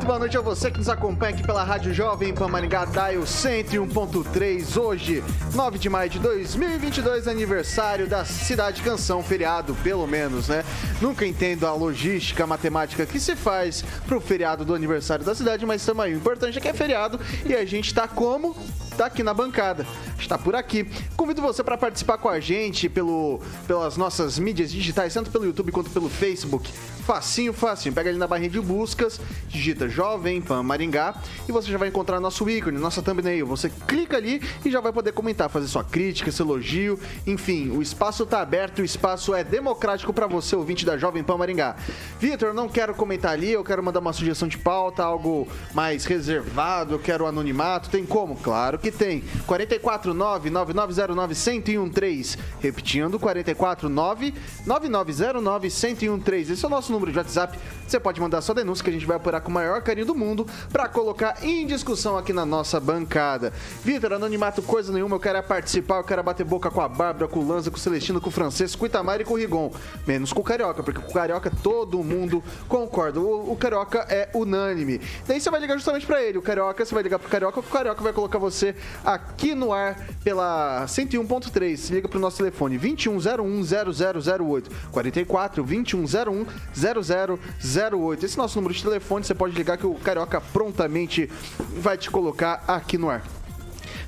muito boa noite a você que nos acompanha aqui pela Rádio Jovem Pan Maringá Dial 101.3. Hoje, 9 de maio de 2022, aniversário da Cidade Canção, feriado, pelo menos, né? Nunca entendo a logística, a matemática que se faz pro feriado do aniversário da cidade, mas aí. O importante é que é feriado e a gente tá como? Tá aqui na bancada. Está por aqui. Convido você para participar com a gente pelo, pelas nossas mídias digitais, tanto pelo YouTube quanto pelo Facebook. Facinho, facinho. Pega ali na barrinha de buscas, digita Jovem Pan Maringá e você já vai encontrar nosso ícone, nossa thumbnail. Você clica ali e já vai poder comentar, fazer sua crítica, seu elogio. Enfim, o espaço está aberto, o espaço é democrático para você, ouvinte da Jovem Pan Maringá. Vitor, não quero comentar ali, eu quero mandar uma sugestão de pauta, algo mais reservado, eu quero anonimato. Tem como? Claro que tem. 449-9909-1013. Repetindo, 449-9909-1013. Esse é o nosso número de WhatsApp. Você pode mandar sua denúncia que a gente vai apurar com o maior carinho do mundo para colocar em discussão aqui na nossa bancada. Vitor, anonimato coisa nenhuma, eu quero é participar, eu quero bater boca com a Bárbara, com o Lanza, com o Celestino, com o Francês, com o Itamar e com o Rigon. Menos com o Carioca, porque com o Carioca todo mundo concorda. O, o Carioca é unânime. Daí você vai ligar justamente para ele. O Carioca, você vai ligar pro Carioca, o Carioca vai colocar você aqui no ar pela 101.3. Liga pro nosso telefone 2101 0008 44 2101 0008. Esse é nosso número de telefone, você pode ligar que o Carioca prontamente vai te colocar aqui no ar.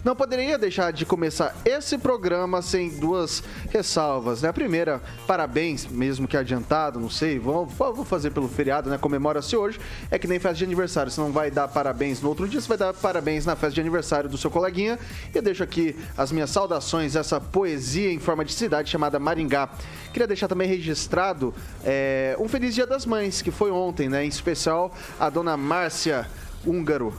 Não poderia deixar de começar esse programa sem duas ressalvas, né? A primeira, parabéns, mesmo que adiantado, não sei, vou, vou fazer pelo feriado, né? Comemora-se hoje, é que nem festa de aniversário, você não vai dar parabéns no outro dia, você vai dar parabéns na festa de aniversário do seu coleguinha. E eu deixo aqui as minhas saudações, essa poesia em forma de cidade chamada Maringá. Queria deixar também registrado é, um Feliz Dia das Mães, que foi ontem, né? Em especial a dona Márcia Húngaro,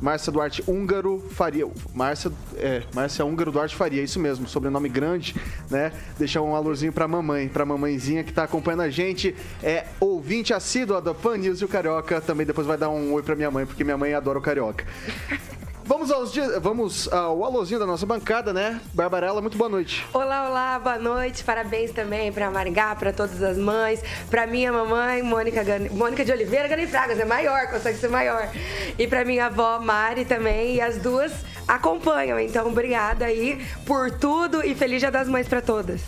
Márcia Duarte Húngaro Faria. Márcia, é, Márcia Húngaro Duarte Faria, isso mesmo, sobrenome grande, né? Deixar um alôzinho pra mamãe, pra mamãezinha que tá acompanhando a gente. É ouvinte assídua da Pan News e o Carioca. Também depois vai dar um oi pra minha mãe, porque minha mãe adora o Carioca. Vamos, aos, vamos ao alôzinho da nossa bancada, né? Barbarella, muito boa noite. Olá, olá, boa noite. Parabéns também para Maringá, para todas as mães, para minha mamãe, Mônica, Gane... Mônica de Oliveira Gane Fragas, é maior, consegue ser maior. E para minha avó Mari também, e as duas acompanham. Então, obrigada aí por tudo e feliz Dia das Mães para todas.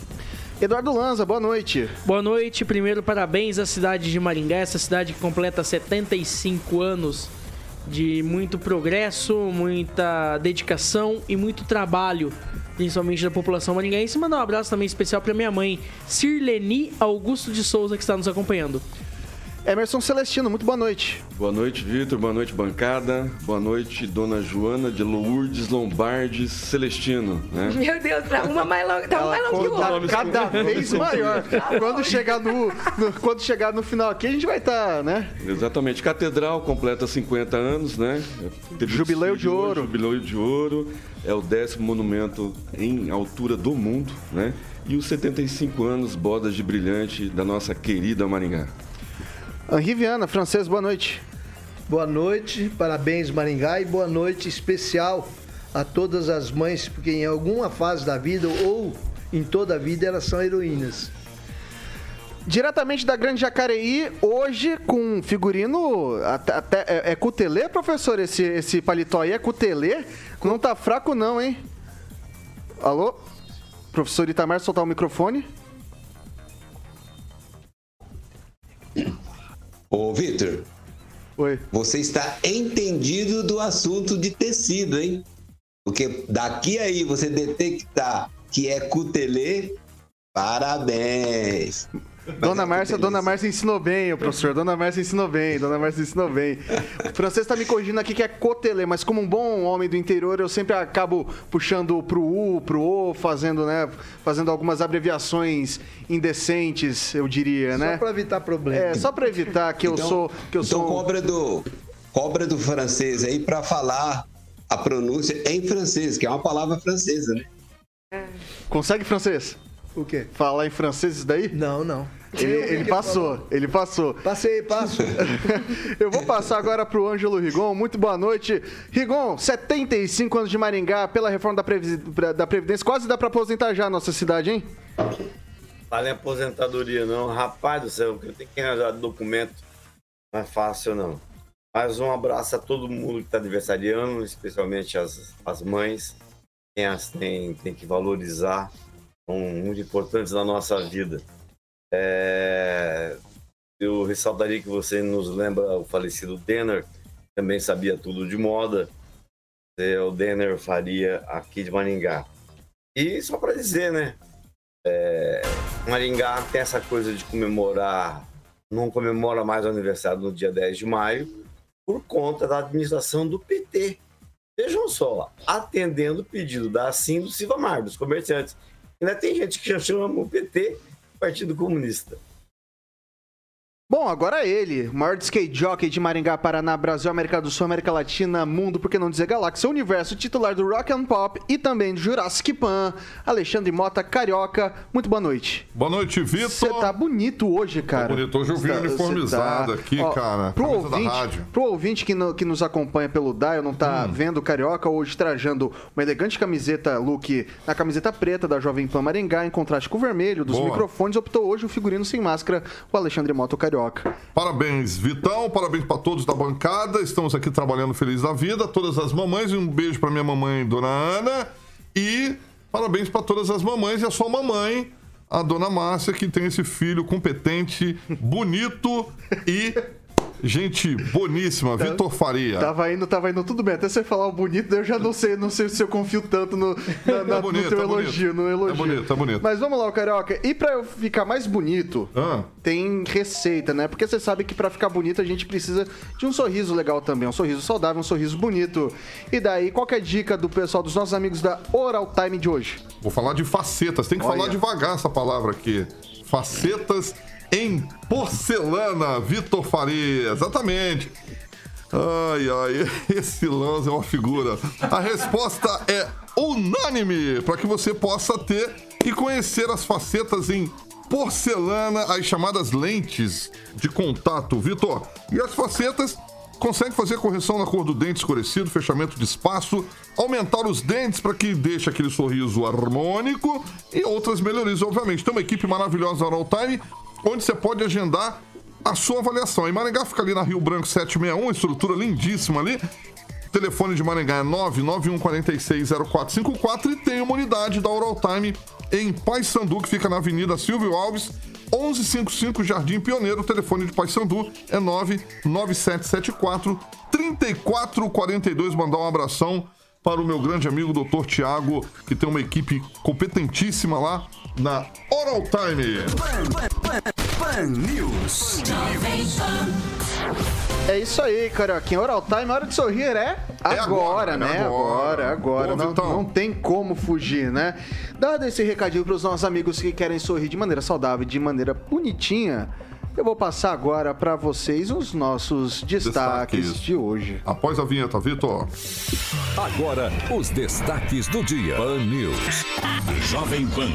Eduardo Lanza, boa noite. Boa noite. Primeiro, parabéns à cidade de Maringá, essa cidade que completa 75 anos de muito progresso, muita dedicação e muito trabalho, principalmente da população maringaense. Mandar um abraço também especial para minha mãe, Sirleni Augusto de Souza, que está nos acompanhando. Emerson Celestino, muito boa noite. Boa noite, Vitor. Boa noite, bancada. Boa noite, Dona Joana de Lourdes Lombardi Celestino. Né? Meu Deus, tá uma mais longa, tá uma mais longa que o outro. Cada vez maior. quando, chegar no, no, quando chegar no final aqui, a gente vai estar, tá, né? Exatamente. Catedral completa 50 anos, né? Teve jubileu de ouro. Jubileu de ouro. É o décimo monumento em altura do mundo, né? E os 75 anos, bodas de brilhante da nossa querida Maringá. Henri Viana, francês, boa noite. Boa noite, parabéns Maringá e boa noite especial a todas as mães, porque em alguma fase da vida ou em toda a vida elas são heroínas. Diretamente da Grande Jacareí, hoje com figurino. Até, até, é, é cutelê, professor? Esse, esse paletó aí é cutelê? Não tá fraco, não, hein? Alô? Professor Itamar, soltar o microfone. Ô, Vitor. Oi. Você está entendido do assunto de tecido, hein? Porque daqui aí você detectar que é cutelê, parabéns. Dona Márcia, Dona Márcia ensinou bem, o professor. Dona Márcia ensinou bem, Dona Márcia ensinou bem. O francês tá me corrigindo aqui que é cotelê, mas como um bom homem do interior, eu sempre acabo puxando pro U, pro O, fazendo, né, fazendo algumas abreviações indecentes, eu diria, né? Só pra evitar problemas. É, só pra evitar que eu Então- sou que eu então sou cobra do cobra do francês aí para falar a pronúncia em francês, que é uma palavra francesa, né? Consegue francês? O quê? Falar em francês isso daí? Não, não. Ele, ele passou, ele passou. Passei, passo. Eu vou passar agora pro Ângelo Rigon. Muito boa noite. Rigon, 75 anos de Maringá, pela reforma da, Previ- da Previdência. Quase dá pra aposentar já a nossa cidade, hein? Fala em aposentadoria, não. Rapaz do céu, eu tenho que arranjar documento. Não é fácil, não. Mais um abraço a todo mundo que está aniversariando, especialmente as, as mães. Quem as tem, tem que valorizar. São muito importantes na nossa vida. É, Eu ressaltaria que você nos lembra o falecido Denner, também sabia tudo de moda. É, O Denner faria aqui de Maringá. E só para dizer, né? Maringá tem essa coisa de comemorar, não comemora mais o aniversário no dia 10 de maio, por conta da administração do PT. Vejam só, atendendo o pedido da Assim do Silva Mar, dos comerciantes. Ainda tem gente que já chama o PT Partido Comunista. Bom, agora ele, o maior skate jockey de Maringá, Paraná, Brasil, América do Sul, América Latina, mundo, por que não dizer galáxia, universo, titular do Rock and Pop e também do Jurassic Pan, Alexandre Mota, Carioca. Muito boa noite. Boa noite, Vitor. Você tá bonito hoje, cara. bonito. Hoje eu vim Você tá- uniformizado você aqui, cara. Pro Camisa ouvinte, pro ouvinte que, no- que nos acompanha pelo Dial, não tá Hum. vendo o Carioca, hoje trajando uma elegante camiseta look na camiseta preta da Jovem Pan Maringá, em contraste com o vermelho dos Boa. microfones, optou hoje o figurino sem máscara, o Alexandre Mota, o Carioca. Parabéns, Vitão. Parabéns pra todos da bancada. Estamos aqui trabalhando feliz da vida. Todas as mamães. Um beijo pra minha mamãe, Dona Ana. E parabéns pra todas as mamães e a sua mamãe, a Dona Márcia, que tem esse filho competente, bonito e gente boníssima. Vitor Faria. Tava indo, tava indo tudo bem. Até você falar o bonito, eu já não sei, não sei se eu confio tanto no, na- na- É bonito, no teu é elogio, no elogio. É bonito, é bonito. Mas vamos lá, o Carioca. E pra eu ficar mais bonito, Ah. tem receita, né? Porque você sabe que pra ficar bonito a gente precisa de um sorriso legal também. Um sorriso saudável, um sorriso bonito. E daí, qual que é a dica do pessoal, dos nossos amigos da Oral Time de hoje? Vou falar de facetas. Tem que Olha. falar devagar essa palavra aqui. Facetas em porcelana, Vitor Faria. Exatamente. Ai, ai, esse lance é uma figura. A resposta é unânime para que você possa ter e conhecer as facetas em porcelana, as chamadas lentes de contato, Vitor. E as facetas consegue fazer correção na cor do dente escurecido, fechamento de espaço, aumentar os dentes para que deixe aquele sorriso harmônico e outras melhorias, obviamente. Tem uma equipe maravilhosa na All Time, onde você pode agendar a sua avaliação. Em Maringá fica ali na Rio Branco 761, estrutura lindíssima ali. O telefone de Maringá é 991460454 e tem uma unidade da Oral Time em Paysandu, que fica na Avenida Silvio Alves, 1155 Jardim Pioneiro. O telefone de Paysandu é 99774 3442. Mandar um abração para o meu grande amigo Dr. Tiago, que tem uma equipe competentíssima lá na Oral Time. Pan News. É isso aí, Carioquinha. Oral Time, hora de sorrir é agora, agora, né? é agora. Agora, agora. Boa, Não, Vitão. não tem como fugir, né? Dado esse recadinho pros nossos amigos que querem sorrir de maneira saudável, de maneira bonitinha, eu vou passar agora pra vocês os nossos destaques, Destaques. de hoje. Após a vinheta, Vitor. Agora, os destaques do dia. Pan News. Jovem Pan.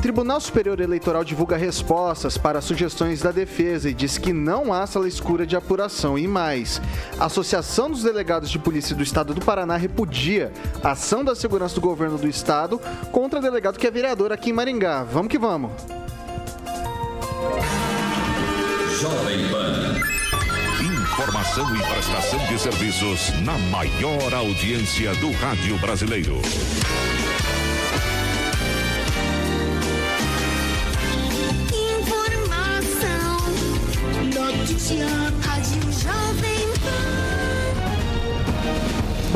Tribunal Superior Eleitoral divulga respostas para sugestões da defesa e diz que não há sala escura de apuração. E mais, a Associação dos Delegados de Polícia do Estado do Paraná repudia a ação da segurança do governo do Estado contra delegado que é vereador aqui em Maringá. Vamos que vamos. Jovem Pan. Informação e prestação de serviços na maior audiência do rádio brasileiro.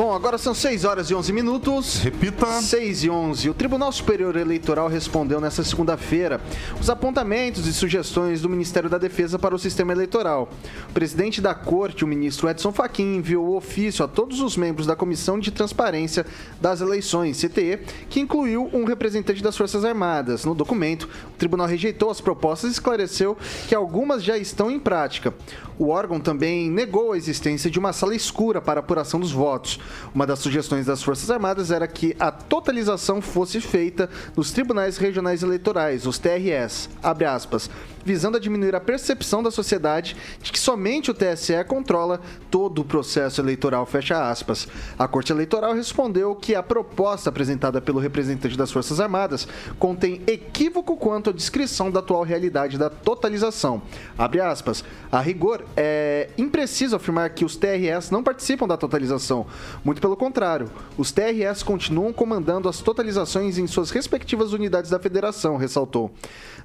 Bom, agora são 6 horas e 11 minutos. Repita. 6 e 11. O Tribunal Superior Eleitoral respondeu nesta segunda-feira os apontamentos e sugestões do Ministério da Defesa para o sistema eleitoral. O presidente da Corte, o ministro Edson Fachin, enviou o ofício a todos os membros da Comissão de Transparência das Eleições, CTE, que incluiu um representante das Forças Armadas. No documento, o tribunal rejeitou as propostas e esclareceu que algumas já estão em prática. O órgão também negou a existência de uma sala escura para apuração dos votos. Uma das sugestões das Forças Armadas era que a totalização fosse feita nos tribunais regionais eleitorais, os TRS, abre aspas, visando a diminuir a percepção da sociedade de que somente o TSE controla todo o processo eleitoral, fecha aspas. A Corte Eleitoral respondeu que a proposta apresentada pelo representante das Forças Armadas contém equívoco quanto à descrição da atual realidade da totalização. Abre aspas. A rigor, é impreciso afirmar que os TRS não participam da totalização. Muito pelo contrário, os TRS continuam comandando as totalizações em suas respectivas unidades da federação, ressaltou.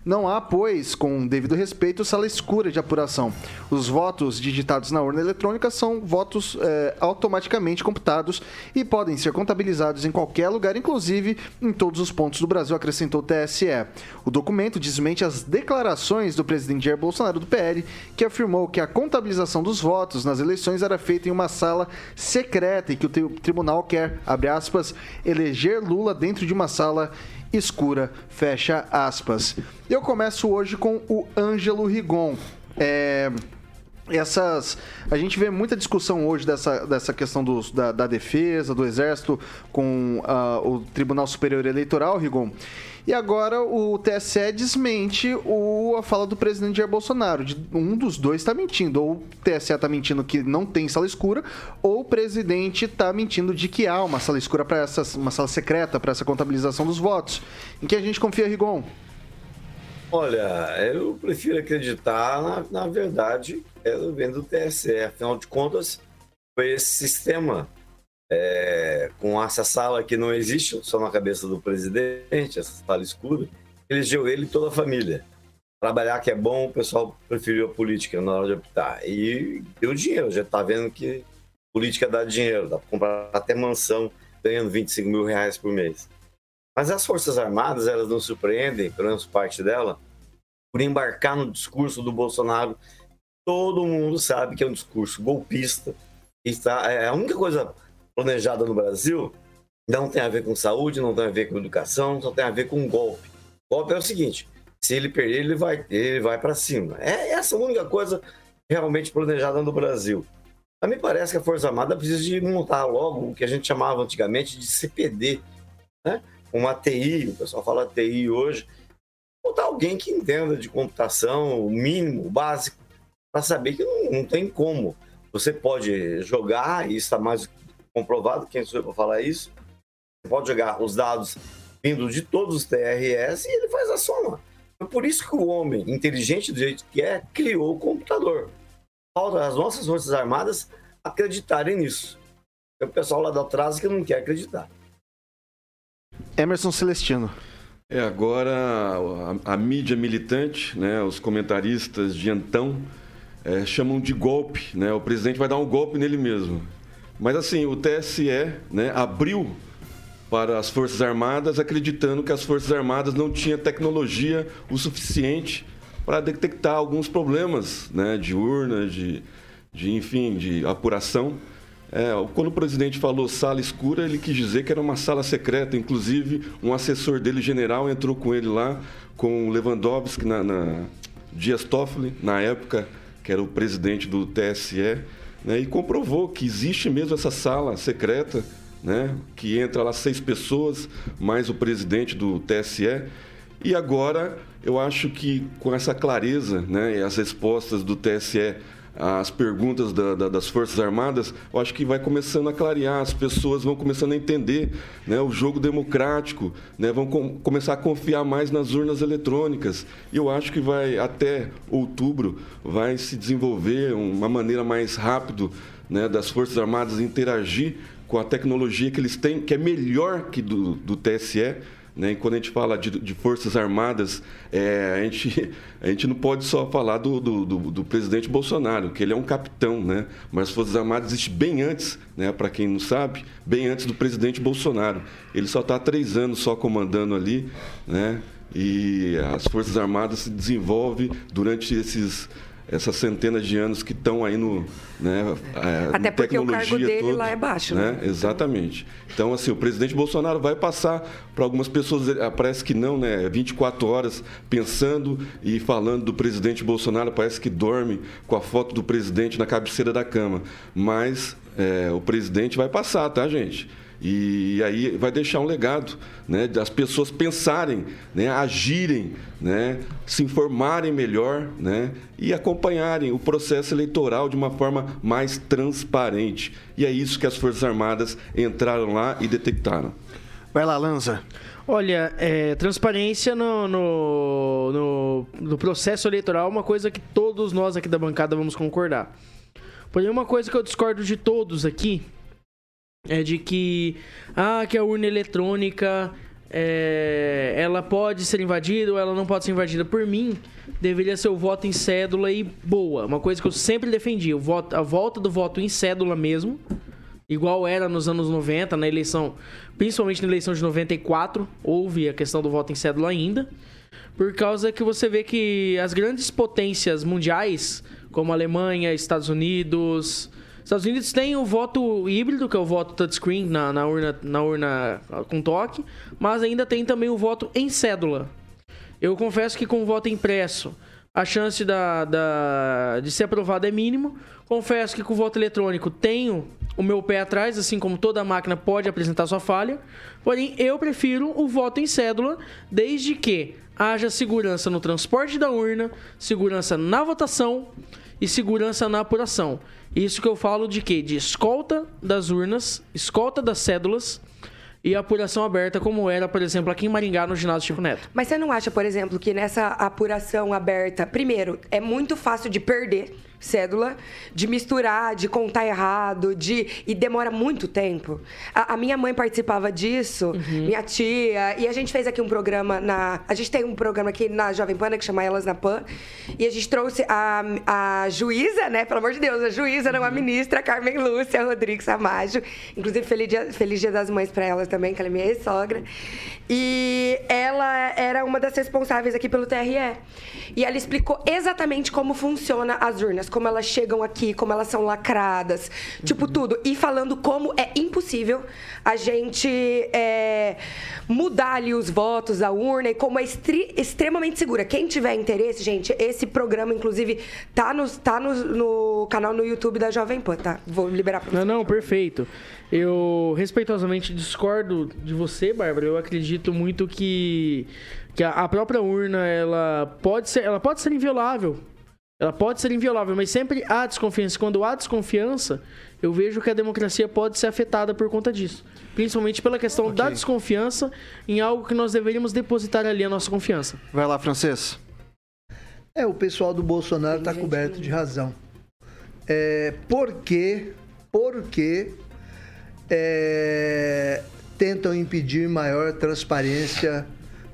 Não há, pois, com devido respeito, sala escura de apuração. Os votos digitados na urna eletrônica são votos é, automaticamente computados e podem ser contabilizados em qualquer lugar, inclusive em todos os pontos do Brasil, acrescentou o TSE. O documento desmente as declarações do presidente Jair Bolsonaro do PL, que afirmou que a contabilização dos votos nas eleições era feita em uma sala secreta e que o tribunal quer, abre aspas, eleger Lula dentro de uma sala escura, fecha aspas. Eu começo hoje com o Ângelo Rigon. É, essas a gente vê muita discussão hoje dessa, dessa questão dos, da, da defesa do exército com uh, o Tribunal Superior Eleitoral Rigon e agora o TSE desmente o, a fala do presidente Jair Bolsonaro. De, um dos dois está mentindo. Ou o TSE está mentindo que não tem sala escura, ou o presidente está mentindo de que há uma sala escura para essa, uma sala secreta para essa contabilização dos votos. Em que a gente confia, Rigon? Olha, eu prefiro acreditar na, na verdade é, vendo do TSE. Afinal de contas, foi esse sistema é, com essa sala que não existe só na cabeça do presidente, essa sala escura, elegeu ele e toda a família. Trabalhar que é bom, o pessoal preferiu a política na hora de optar. E deu dinheiro, já está vendo que política dá dinheiro, dá para comprar até mansão ganhando 25 mil reais por mês. Mas as Forças Armadas, elas não surpreendem, pelo menos parte dela, por embarcar no discurso do Bolsonaro. Todo mundo sabe que é um discurso golpista. Está, é a única coisa planejada no Brasil não tem a ver com saúde, não tem a ver com educação, só tem a ver com golpe. Golpe é o seguinte: se ele perder, ele vai, ele vai para cima. É essa a única coisa realmente planejada no Brasil. A mim parece que a Força Armada precisa de montar logo o que a gente chamava antigamente de CPD, né? uma TI, o pessoal fala TI hoje, montar alguém que entenda de computação, o mínimo, o básico, para saber que não, não, tem como. Você pode jogar, e está mais comprovado, quem sou eu para falar isso? Você pode jogar os dados vindo de todos os TRS e ele faz a soma. É por isso que o homem, inteligente do jeito que é, criou o computador. Falta as nossas Forças Armadas acreditarem nisso. É o pessoal lá da atrás que não quer acreditar. Emerson Celestino. É, agora a, a mídia militante, né, os comentaristas de então, é, chamam de golpe. Né? O presidente vai dar um golpe nele mesmo. Mas assim, o TSE né, abriu para as Forças Armadas, acreditando que as Forças Armadas não tinham tecnologia o suficiente para detectar alguns problemas né, de urna, de, de enfim, de apuração. É, quando o presidente falou sala escura, ele quis dizer que era uma sala secreta. Inclusive, um assessor dele, general, entrou com ele lá, com Lewandowski, na, na Dias Toffoli, na época, que era o presidente do TSE né, e comprovou que existe mesmo essa sala secreta, né, que entra lá seis pessoas, mais o presidente do TSE. E agora eu acho que com essa clareza né, e as respostas do TSE as perguntas da, da, das Forças Armadas, eu acho que vai começando a clarear, as pessoas vão começando a entender né, o jogo democrático, né, vão com, começar a confiar mais nas urnas eletrônicas. E eu acho que vai, até outubro, vai se desenvolver uma maneira mais rápida né, das Forças Armadas interagir com a tecnologia que eles têm, que é melhor que do, do TSE, Né? E quando a gente fala de, de Forças Armadas, é, a, gente, a gente não pode só falar do, do, do, do, presidente Bolsonaro, que ele é um capitão, né? mas as Forças Armadas existem bem antes, né? para quem não sabe, bem antes do presidente Bolsonaro. Ele só está há três anos só comandando ali, né? e as Forças Armadas se desenvolvem durante esses essas centenas de anos que estão aí no. Né, é, Até porque o cargo dele toda, lá é baixo. Né? né? Exatamente. Então, assim, o presidente Bolsonaro vai passar para algumas pessoas, eh, parece que não, né? 24 horas pensando e falando do presidente Bolsonaro, parece que dorme com a foto do presidente na cabeceira da cama. Mas é, o presidente vai passar, tá, gente? E aí vai deixar um legado, né, das pessoas pensarem, né, agirem, né, se informarem melhor, né, e acompanharem o processo eleitoral de uma forma mais transparente. E é isso que as Forças Armadas entraram lá e detectaram. Vai lá, Lanza. Olha, é, transparência no, no, no, no processo eleitoral é uma coisa que todos nós aqui da bancada vamos concordar. Porém, uma coisa que eu discordo de todos aqui é de que ah, que a urna eletrônica é, ela pode ser invadida ou ela não pode ser invadida por mim, deveria ser o voto em cédula e boa. Uma coisa que eu sempre defendi, o voto, a volta do voto em cédula mesmo, igual era nos anos 90, na eleição, principalmente na eleição de 94, houve a questão do voto em cédula ainda, por causa que você vê que as grandes potências mundiais, como Alemanha, Estados Unidos, Estados Unidos tem o voto híbrido, que é o voto touchscreen na, na, urna, na urna com toque, mas ainda tem também o voto em cédula. Eu confesso que com o voto impresso, a chance da, da, de ser aprovado é mínimo. Confesso que com o voto eletrônico tenho o meu pé atrás, assim como toda máquina pode apresentar sua falha. Porém, eu prefiro o voto em cédula, desde que haja segurança no transporte da urna, segurança na votação e segurança na apuração. Isso que eu falo de quê? De escolta das urnas, escolta das cédulas e apuração aberta, como era, por exemplo, aqui em Maringá, no ginásio Chico Neto. Mas você não acha, por exemplo, que nessa apuração aberta, primeiro, é muito fácil de perder cédula, de misturar, de contar errado, de e demora muito tempo. A, a minha mãe participava disso, uhum. minha tia, e a gente fez aqui um programa na, a gente tem um programa aqui na Jovem Pan né, que chama Elas na Pan, e a gente trouxe a, a juíza, né, pelo amor de Deus, a juíza, não a uhum. ministra Carmen Lúcia Rodrigues Amajo, inclusive feliz dia, feliz dia das mães para elas também, que ela é minha ex-sogra. E ela era uma das responsáveis aqui pelo TRE. E ela explicou exatamente como funciona as urnas, como elas chegam aqui, como elas são lacradas, tipo uhum. tudo. E falando como é impossível a gente é, mudar ali os votos, a urna, e como é extremamente segura. Quem tiver interesse, gente, esse programa, inclusive, tá no, tá no, no canal no YouTube da Jovem Pan, tá? Vou liberar pra você. Não, não, perfeito. Eu respeitosamente discordo de você, Bárbara. Eu acredito muito que, que a própria urna ela pode ser, ela pode ser inviolável. Ela pode ser inviolável, mas sempre há desconfiança. Quando há desconfiança, eu vejo que a democracia pode ser afetada por conta disso. Principalmente pela questão okay. da desconfiança em algo que nós deveríamos depositar ali a nossa confiança. Vai lá, francês. É, o pessoal do Bolsonaro está coberto de razão. É, porque, porque é, tentam impedir maior transparência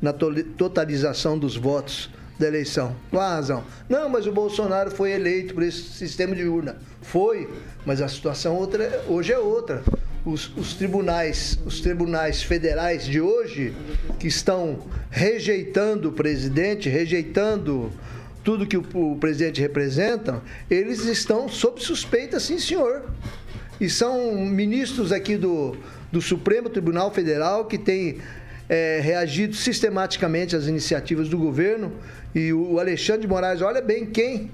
na totalização dos votos da eleição. Qual a razão? Não, mas o Bolsonaro foi eleito por esse sistema de urna. Foi, mas a situação outra, hoje é outra. Os, os, tribunais, os tribunais federais de hoje, que estão rejeitando o presidente, rejeitando tudo que o, o presidente representa, eles estão sob suspeita, sim, senhor e são ministros aqui do, do Supremo Tribunal Federal que têm é, reagido sistematicamente às iniciativas do governo. E o Alexandre de Moraes, olha bem quem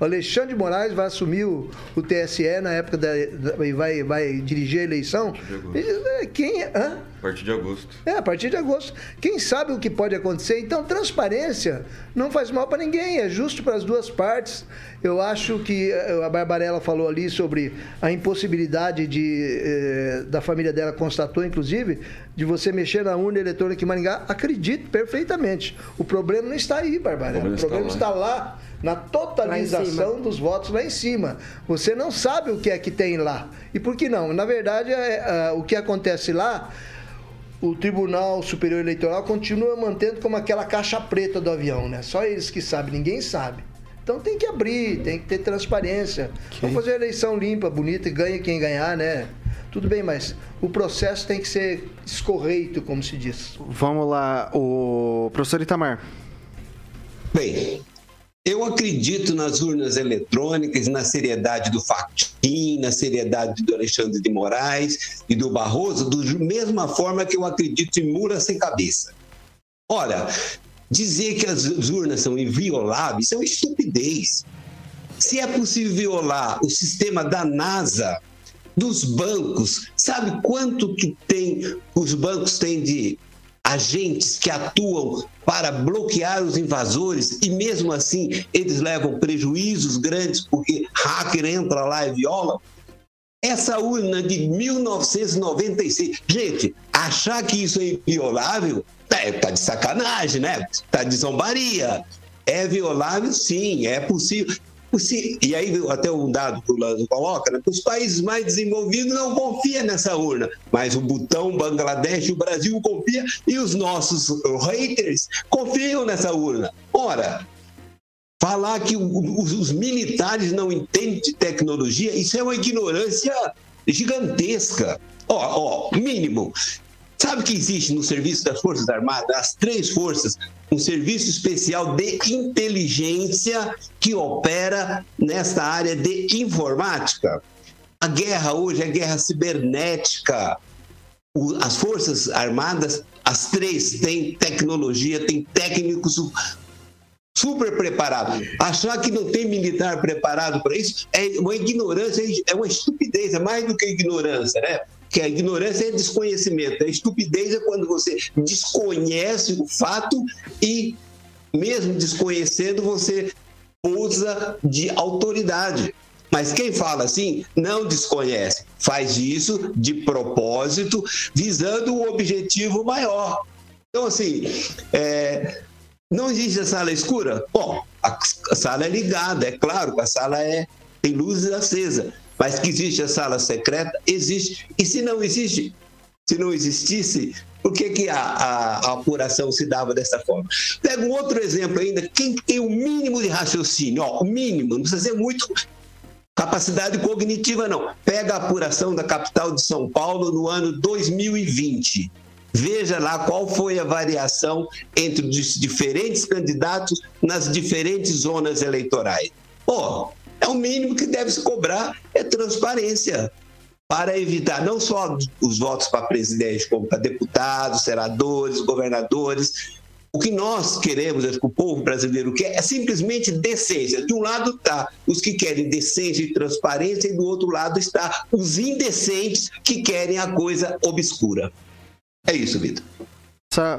o Alexandre de Moraes vai assumir o, o TSE na época da, da, vai, vai dirigir a eleição. É, quem é? Hã? A partir de agosto. É, a partir de agosto. Quem sabe o que pode acontecer? Então, transparência não faz mal para ninguém, é justo para as duas partes. Eu acho que eh, a Barbarella falou ali sobre a impossibilidade de, eh, da família dela constatou, inclusive, de você mexer na urna eletrônica em Maringá. Acredito perfeitamente. O problema não está aí, Barbarella. O problema, está, lá. está lá na totalização dos votos lá em cima. Você não sabe o que é que tem lá. E por que não? Na verdade, é, é, o que acontece lá o Tribunal Superior Eleitoral continua mantendo como aquela caixa preta do avião, né? Só eles que sabem, ninguém sabe. Então tem que abrir, tem que ter transparência. Vamos fazer uma eleição limpa, bonita, e ganha quem ganhar, né? Tudo bem, mas o processo tem que ser escorreito, como se diz. Vamos lá, o professor Itamar. Bem, eu acredito nas urnas eletrônicas, na seriedade do Fachin, na seriedade do Alexandre de Moraes e do Barroso, da mesma forma que eu acredito em Mura sem cabeça. Ora, dizer que as urnas são invioláveis é uma estupidez. Se é possível violar o sistema da NASA, dos bancos, sabe quanto que tem os bancos têm de agentes que atuam para bloquear os invasores e mesmo assim eles levam prejuízos grandes porque hacker entra lá e viola? Essa urna de 1996, gente, achar que isso é inviolável, é, tá de sacanagem, né? Tá de zombaria. É violável, sim, é possível. E aí, até um dado que o Lando coloca, né? os países mais desenvolvidos não confiam nessa urna, mas o Butão, Bangladesh o Brasil confiam e os nossos haters confiam nessa urna. Ora, falar que os, os militares não entendem de tecnologia, isso é uma ignorância gigantesca. Ó, ó, mínimo. Sabe que existe no serviço das Forças Armadas, as três forças, um serviço especial de inteligência que opera nesta área de informática? A guerra hoje é guerra cibernética. As Forças Armadas, as três, têm tecnologia, têm técnicos super preparados. Achar que não tem militar preparado para isso é uma ignorância, é uma estupidez, é mais do que ignorância, né? Que a ignorância é desconhecimento, a estupidez é quando você desconhece o fato e, mesmo desconhecendo, você usa de autoridade. Mas quem fala assim não desconhece, faz isso de propósito, visando um objetivo maior. Então, assim, é, não existe a sala escura? Bom, a, sala é ligada, é claro a sala é, tem luzes acesa. Mas que existe a sala secreta, existe. E se não existe, se não existisse, por que, que a, a, a, apuração se dava dessa forma? Pega um outro exemplo ainda, quem tem o mínimo de raciocínio, ó, o mínimo, não precisa ser muito capacidade cognitiva, não. Pega a apuração da capital de São Paulo no ano 2020. Veja lá qual foi a variação entre os diferentes candidatos nas diferentes zonas eleitorais. Pô, é o mínimo que deve se cobrar, é transparência para evitar não só os votos para presidente, como para deputados, senadores, governadores. O que nós queremos, o que o povo brasileiro quer, é simplesmente decência. De um lado está os que querem decência e transparência, e do outro lado está os indecentes que querem a coisa obscura. É isso, Vitor.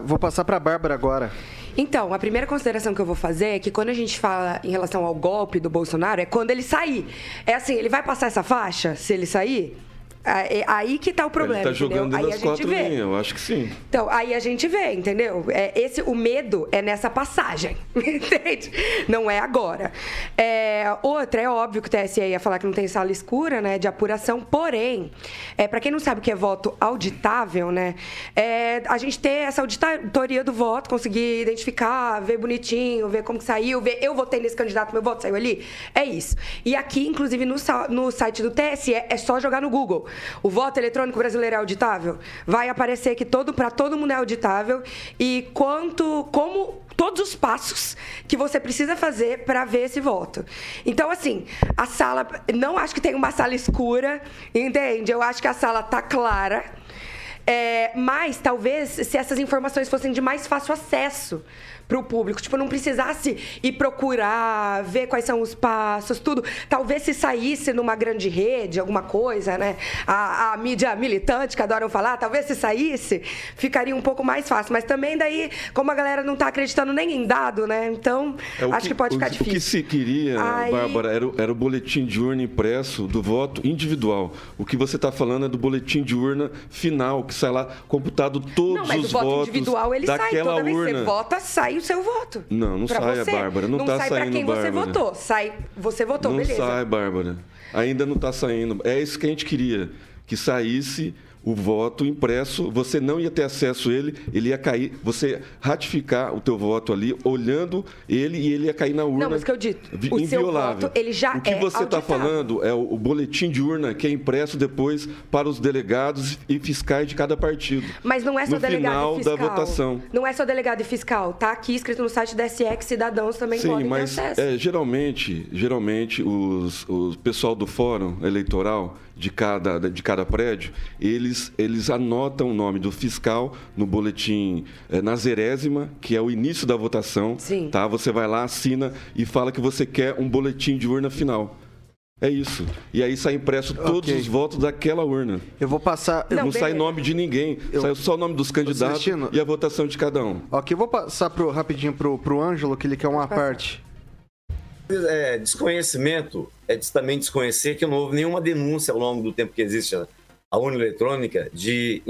Vou passar para a Bárbara agora. Então, a primeira consideração que eu vou fazer é que quando a gente fala em relação ao golpe do Bolsonaro, é quando ele sair. É assim, ele vai passar essa faixa se ele sair? É, é aí que tá o problema. Ele tá jogando aí nas quatro vê. linhas, eu acho que sim. Então, aí a gente vê, entendeu? É, esse, o medo é nessa passagem, entende? Não é agora. É, outra, é óbvio que o TSE ia falar que não tem sala escura, né, de apuração, porém, é, para quem não sabe o que é voto auditável, né, é a gente ter essa auditoria do voto, conseguir identificar, ver bonitinho, ver como que saiu, ver eu votei nesse candidato, meu voto saiu ali, é isso. E aqui, inclusive, no, no site do TSE, é só jogar no Google o voto eletrônico brasileiro é auditável? Vai aparecer que todo para todo mundo é auditável e quanto como todos os passos que você precisa fazer para ver esse voto. Então, assim, a sala. Não acho que tem uma sala escura, entende? Eu acho que a sala tá clara. É, mas talvez se essas informações fossem de mais fácil acesso para o público. Tipo, não precisasse ir procurar, ver quais são os passos, tudo. Talvez se saísse numa grande rede, alguma coisa, né? A, a mídia militante que adoram falar, talvez se saísse, ficaria um pouco mais fácil. Mas também daí, como a galera não está acreditando nem em dado, né? Então, é, acho que, que, pode ficar o, difícil. O que se queria, Aí... Bárbara, era, era o boletim de urna impresso do voto individual. O que você está falando é do boletim de urna final, que sai lá computado todos não, mas os o voto votos individual, ele daquela sai. Toda urna. vez que você vota, sai sai o seu voto. Não, não sai, você. Bárbara. Não, não tá sai para quem Bárbara. você votou. Sai, você votou, não beleza. Não sai, Bárbara. Ainda não está saindo. É isso que a gente queria. Que saísse o voto impresso, você não ia ter acesso a ele, ele ia cair, você ratificar o teu voto ali, olhando ele e ele ia cair na urna. Não, mas que eu dito, o seu inviolável. voto, ele já O que é você está falando é o, o boletim de urna que é impresso depois para os delegados e fiscais de cada partido. Mas não é só no delegado final e fiscal. da votação. Não é só delegado e fiscal. Tá aqui escrito no site da que cidadãos também Sim, podem mas ter acesso. é, geralmente, geralmente os, o pessoal do fórum eleitoral de cada, de cada prédio, eles, eles anotam o nome do fiscal no boletim é, na zerésima, que é o início da votação. Sim. Tá? Você vai lá, assina e fala que você quer um boletim de urna final. É isso. E aí sai impresso todos Ok. os votos daquela urna. Eu vou passar. Não, Não, sai nome de ninguém. Sai só o nome dos candidatos e a votação de cada um. Ok, eu vou passar pro, rapidinho pro, pro Ângelo, que ele quer uma parte. É, desconhecimento é também desconhecer que não houve nenhuma denúncia ao longo do tempo que existe a, urna eletrônica de,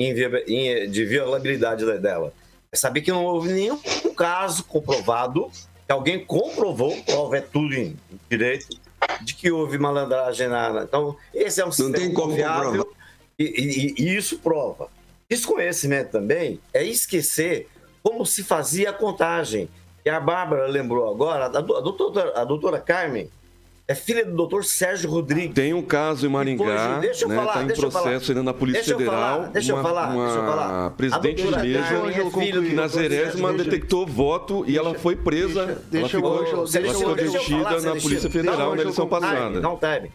de violabilidade da- dela. É saber que não houve nenhum caso comprovado, que alguém comprovou, prova é tudo em direito, de que houve malandragem na. Então, esse é um sistema tem como confiável e, e- e isso prova. Desconhecimento também é esquecer como se fazia a contagem. E a Bárbara lembrou agora, a doutora, a doutora Carmen é filha do doutor Sérgio Rodrigues. Tem um caso em Maringá, eu né? falar, Tá em deixa eu processo ainda na Polícia Deixa eu Federal. falar, deixa eu uma, falar, uma deixa eu falar. presidente A doutora de mesa Carmen é Ângelo filha do que na doutor Sérgio Zerésima Rodrigues. detectou voto e ela foi presa. deixa- deixa ela ficou, ela deixa o ficou detida na. Polícia Federal na eleição passada. Não, time.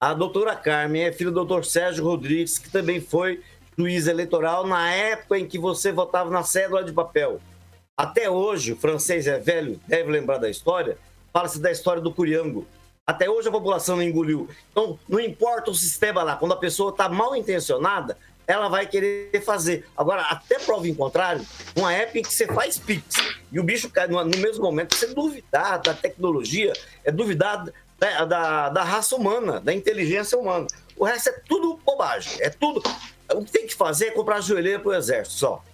A doutora Carmen é filha do doutor Sérgio Rodrigues, que também foi juiz eleitoral na época em que você votava na cédula de papel. Até hoje, o francês é velho, deve lembrar da história, fala-se da história do Curiango. Até hoje a população não engoliu. Então, não importa o sistema lá, quando a pessoa está mal intencionada, ela vai querer fazer. Agora, até prova em contrário, uma época em que você faz Pix e o bicho cai no, mesmo momento, você duvidar da tecnologia, é duvidar da, da, da raça humana, da inteligência humana. O resto é tudo bobagem. É tudo. O que tem que fazer é comprar joelheira pro exército só.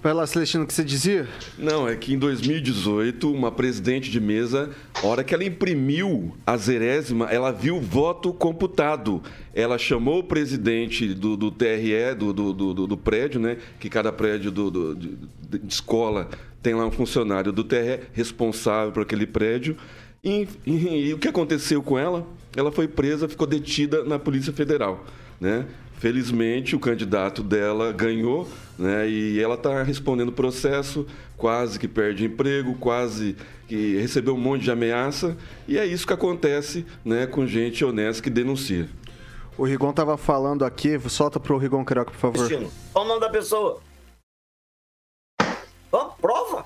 Vai lá, Celestino, o que você dizia? Não, é que em 2018, uma presidente de mesa, hora que ela imprimiu a zerésima, ela viu o voto computado. Ela chamou o presidente do, do TRE, do, do, do, do prédio, né? Que cada prédio do, do- de, de escola tem lá um funcionário do TRE responsável por aquele prédio. E, e- e o que aconteceu com ela? Ela foi presa, ficou detida na Polícia Federal, né? Felizmente, o candidato dela ganhou, né? E ela está respondendo o processo, quase que perde emprego, quase que recebeu um monte de ameaça. E é isso que acontece, né, com gente honesta que denuncia. O Rigon tava falando aqui, solta pro Rigon Carioca, por favor. Destino. Qual o nome da pessoa? Ó, prova.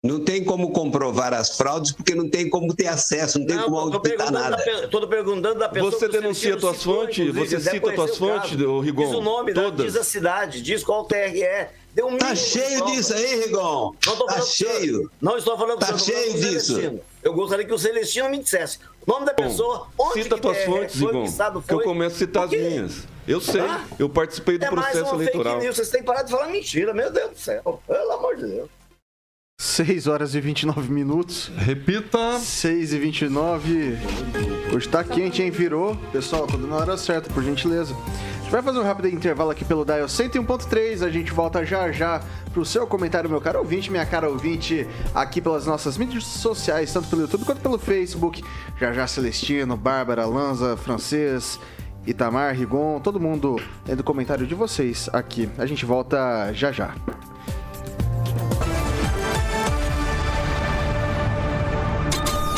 Não tem como comprovar as fraudes porque não tem como ter acesso, não tem como tô auditar nada. da, tô perguntando da pessoa. Você que o denuncia tuas fontes? Você cita tuas o fontes, ô, Rigon? Diz o nome, da- Todas. diz a cidade, diz qual TRE. Deu um Tá cheio disso aí, Rigon. Não tô Tá o cheio. Não estou falando Tá o estou cheio o disso. Celestino. Eu gostaria que o Celestino me dissesse o nome da pessoa, onde Cita que tuas fontes, foi, Rigon, que eu começo a citar as minhas. Eu sei, eu participei do É mais processo uma eleitoral. fake news, vocês têm que parar de falar mentira, meu Deus do céu. Pelo amor de Deus. 6 horas e 29 minutos. Repita. 6 e 29. Hoje tá quente, hein? Virou. Pessoal, tô dando a hora certa, por gentileza. A gente vai fazer um rápido intervalo aqui pelo Dial 101.3. A gente volta já já pro seu comentário, meu caro ouvinte, minha cara ouvinte, aqui pelas nossas mídias sociais, tanto pelo YouTube quanto pelo Facebook. Já já Celestino, Bárbara, Lanza, Francês. Itamar, Rigon, todo mundo lendo o comentário de vocês aqui. A gente volta já já.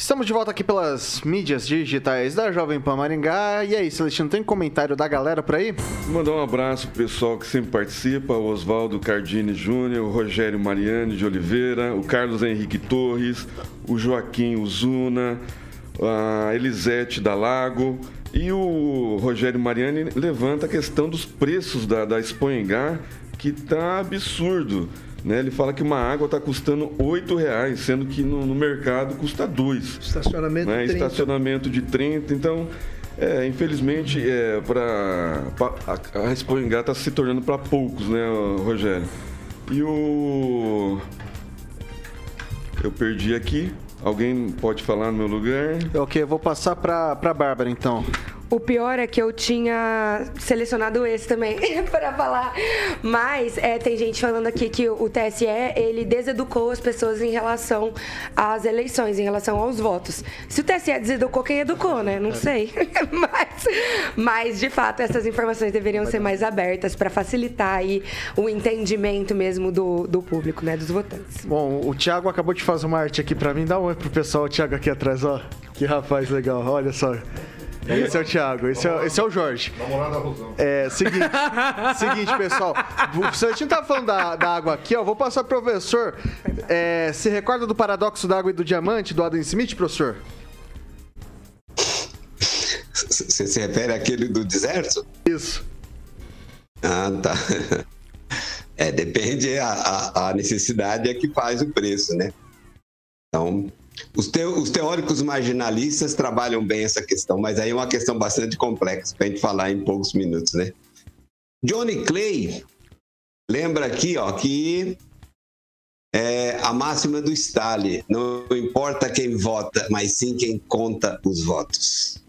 Estamos de volta aqui pelas mídias digitais da Jovem Pan Maringá. E aí, Celestino, tem comentário da galera por aí? Mandar um abraço pro pessoal que sempre participa, o Oswaldo Cardini Júnior, o Rogério Mariani de Oliveira, o Carlos Henrique Torres, o Joaquim Uzuna, a Elisete da Lago e o Rogério Mariani levanta a questão dos preços da, da que tá absurdo. Né? Ele fala que uma água está custando R$ reais, sendo que no, no mercado custa dois. Estacionamento né? 30. Estacionamento de 30. Então, é, infelizmente, é, pra, pra- a, a Expoengar está se tornando para poucos, né, Rogério? E o. Eu perdi aqui. Alguém pode falar no meu lugar? Ok, eu vou passar pra, pra Bárbara então. O pior é que eu tinha selecionado esse também para falar. Mas é, tem gente falando aqui que o TSE ele deseducou as pessoas em relação às eleições, em relação aos votos. Se o TSE deseducou, quem educou, né? Não sei. mas, mas, de fato, essas informações deveriam ser mais abertas para facilitar aí o entendimento mesmo do, do público, né? Dos votantes. Bom, o Thiago acabou de fazer uma arte aqui pra mim. Dá um oi pro pessoal, o Thiago aqui atrás, ó. Que rapaz legal, olha só. Esse é o Thiago, esse é, esse é o Jorge. Namorada Rosão. É, seguinte, seguinte, pessoal. O Santinho tava falando da, da água aqui, ó. Vou passar pro professor. É, se recorda do paradoxo da água e do diamante, do Adam Smith, professor? Você se refere àquele do deserto? Isso. Ah, tá. É, depende, a, a, a necessidade é que faz o preço, né? Então, os, teo- os teóricos marginalistas trabalham bem essa questão, mas aí é uma questão bastante complexa para a gente falar em poucos minutos, né? Johnny Clay lembra aqui, ó, que é a máxima do Stalin, não importa quem vota, mas sim quem conta os votos.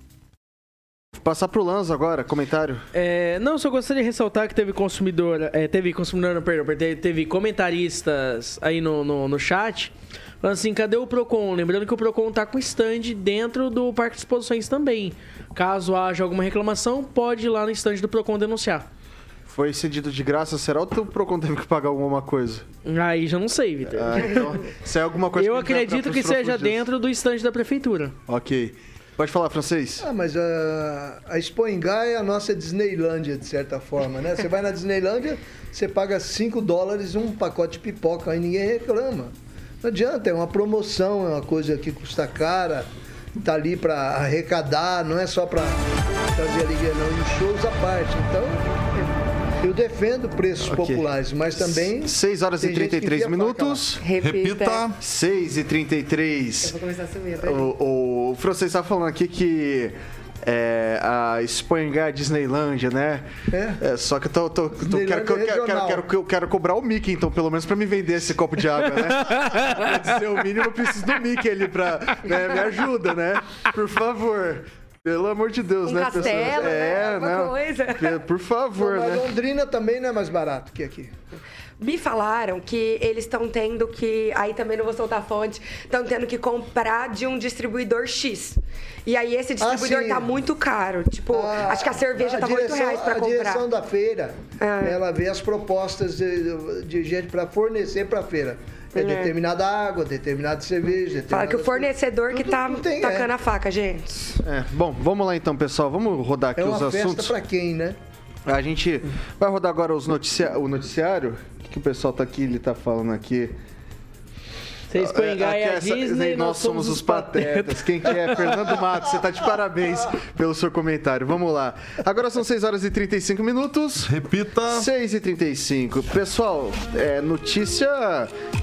Vou passar pro Lanzo agora, comentário. É, não, só gostaria de ressaltar que teve consumidor, é, teve consumidor, não, perdão, teve, teve comentaristas aí no, no, no chat falando assim, cadê o Procon? Lembrando que o Procon tá com stand dentro do Parque de Exposições também. Caso haja alguma reclamação, pode ir lá no stand do Procon denunciar. Foi cedido de graça, será ou o Procon teve que pagar alguma coisa? Aí já não sei, Vitor. Ah, então, se é alguma coisa Eu que acredito que seja dentro do stand da prefeitura. Ok. Pode falar, francês? Ah, mas a, a Expoingá é a nossa Disneylândia, de certa forma, né? Você vai na Disneylândia, você paga 5 dólares um pacote de pipoca, aí ninguém reclama. Não adianta, é uma promoção, é uma coisa que custa cara, tá ali para arrecadar, não é só para trazer alegria, não. E os shows à parte. Então, eu defendo preços Ok. populares, mas também. 6 horas e gente que 33 enfia a faca lá. minutos. Repita. 6 e 33. vou começar a sumir pra O, o francês tá falando aqui que é, a Espanha Disneylândia, né? É. só que eu tô, tô- tô- quero, quero, quero, quero, quero, quero cobrar o Mickey, então, pelo menos pra me vender esse copo de água, né? pra dizer o mínimo, eu preciso do Mickey ali pra. né, me ajuda, né? Por favor. Pelo amor de Deus, Um né, castelo, pessoas? né? É. Por- Por favor, Mas né? Londrina também não é mais barato que aqui. Me falaram que eles estão tendo que. Aí também não vou soltar a fonte. Estão tendo que comprar de um distribuidor X. E aí esse distribuidor Ah, sim. tá muito caro. Tipo, acho que a cerveja a tava 8 direção- reais pra A comprar. direção da feira, É. ela vê as propostas de, de gente para fornecer para a feira. É, É. determinada água, determinada cerveja. Fala que o fornecedor que tá tem, tacando é. a faca, gente. É, bom, vamos lá então, pessoal. Vamos rodar aqui É os uma festa assuntos. para quem, né? A gente vai rodar agora os noticia o noticiário. O que, que o pessoal tá aqui, ele tá falando aqui? Vocês Coingá Aqui é a essa- Disney, nós somos os patetas. Quem que é? Fernando Matos, você tá de parabéns pelo seu comentário. Vamos lá. Agora são 6 horas e 35 minutos. Repita. 6 e 35. Pessoal, é notícia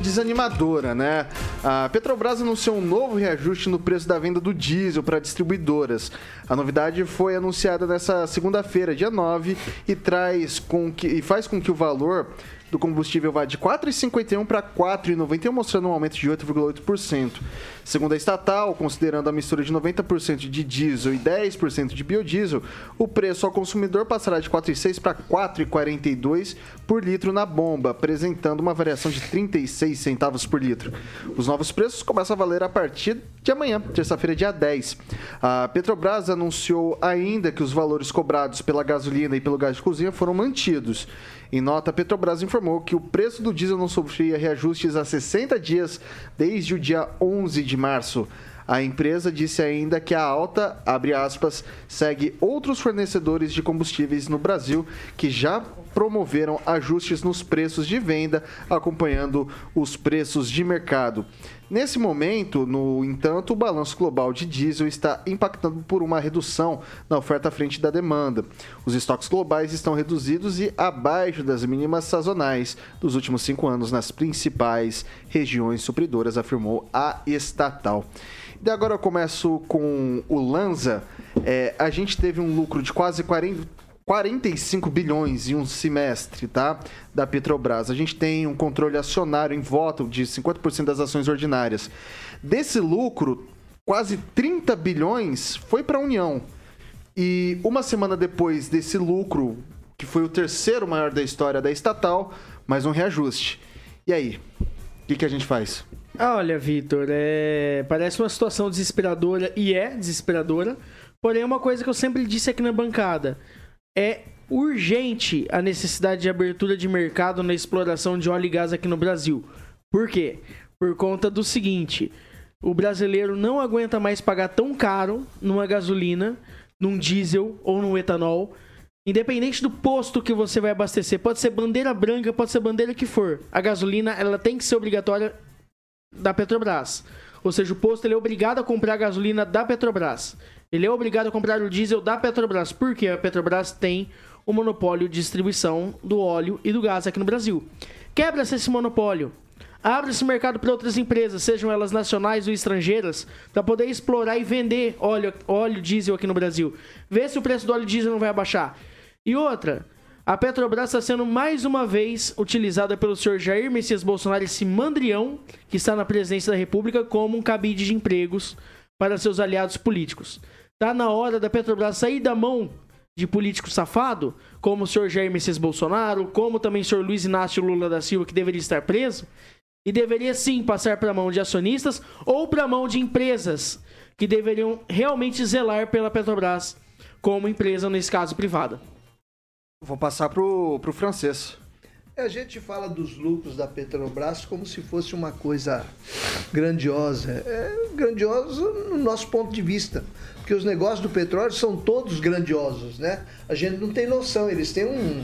desanimadora, né? A Petrobras anunciou um novo reajuste no preço da venda do diesel para distribuidoras. A novidade foi anunciada nessa segunda-feira, dia 9, e traz com que e faz com que o valor do combustível vá de 4,51 para 4,91, mostrando um aumento de 8,8%. Segundo a estatal, considerando a mistura de 90% de diesel e 10% de biodiesel, o preço ao consumidor passará de 4,6 para 4,42 por litro na bomba, apresentando uma variação de 36 centavos por litro. Os novos preços começam a valer a partir de amanhã, terça-feira, dia 10. A Petrobras anunciou ainda que os valores cobrados pela gasolina e pelo gás de cozinha foram mantidos. Em nota, a Petrobras informou que o preço do diesel não sofria reajustes há 60 dias desde o dia 11 de março. A empresa disse ainda que a alta, abre aspas, segue outros fornecedores de combustíveis no Brasil que já promoveram ajustes nos preços de venda, acompanhando os preços de mercado. Nesse momento, no entanto, o balanço global de diesel está impactado por uma redução na oferta à frente da demanda. Os estoques globais estão reduzidos e abaixo das mínimas sazonais dos últimos cinco anos nas principais regiões supridoras, afirmou a estatal. E agora eu começo com o Lanza. É, a gente teve um lucro de quase 40, 45 bilhões em um semestre, tá? Da Petrobras. A gente tem um controle acionário em voto de 50% das ações ordinárias. Desse lucro, quase 30 bilhões foi para a União. E uma semana depois desse lucro, que foi o terceiro maior da história da estatal, mais um reajuste. E aí? O que, que a gente faz? Olha, Vitor, é... parece uma situação desesperadora e é desesperadora. Porém, uma coisa que eu sempre disse aqui na bancada é urgente a necessidade de abertura de mercado na exploração de óleo e gás aqui no Brasil. Por quê? Por conta do seguinte: o brasileiro não aguenta mais pagar tão caro numa gasolina, num diesel ou num etanol. Independente do posto que você vai abastecer, pode ser bandeira branca, pode ser bandeira que for. A gasolina, ela tem que ser obrigatória da Petrobras. Ou seja, o posto ele é obrigado a comprar gasolina da Petrobras. Ele é obrigado a comprar o diesel da Petrobras, porque a Petrobras tem o monopólio de distribuição do óleo e do gás aqui no Brasil. Quebra-se esse monopólio. Abre-se mercado para outras empresas, sejam elas nacionais ou estrangeiras, para poder explorar e vender óleo, óleo diesel aqui no Brasil. Vê se o preço do óleo diesel não vai abaixar. E outra, a Petrobras está sendo mais uma vez utilizada pelo senhor Jair Messias Bolsonaro, esse mandrião que está na presidência da República, como um cabide de empregos para seus aliados políticos. Tá na hora da Petrobras sair da mão de político safado, como o senhor Jair Messias Bolsonaro, como também o senhor Luiz Inácio Lula da Silva, que deveria estar preso, e deveria sim passar para a mão de acionistas ou para a mão de empresas que deveriam realmente zelar pela Petrobras como empresa, nesse caso, privada. Vou passar pro, pro francês. É, A gente fala dos lucros da Petrobras como se fosse uma coisa grandiosa. É grandiosa no nosso ponto de vista, porque os negócios do petróleo são todos grandiosos, né? A gente não tem noção, eles têm um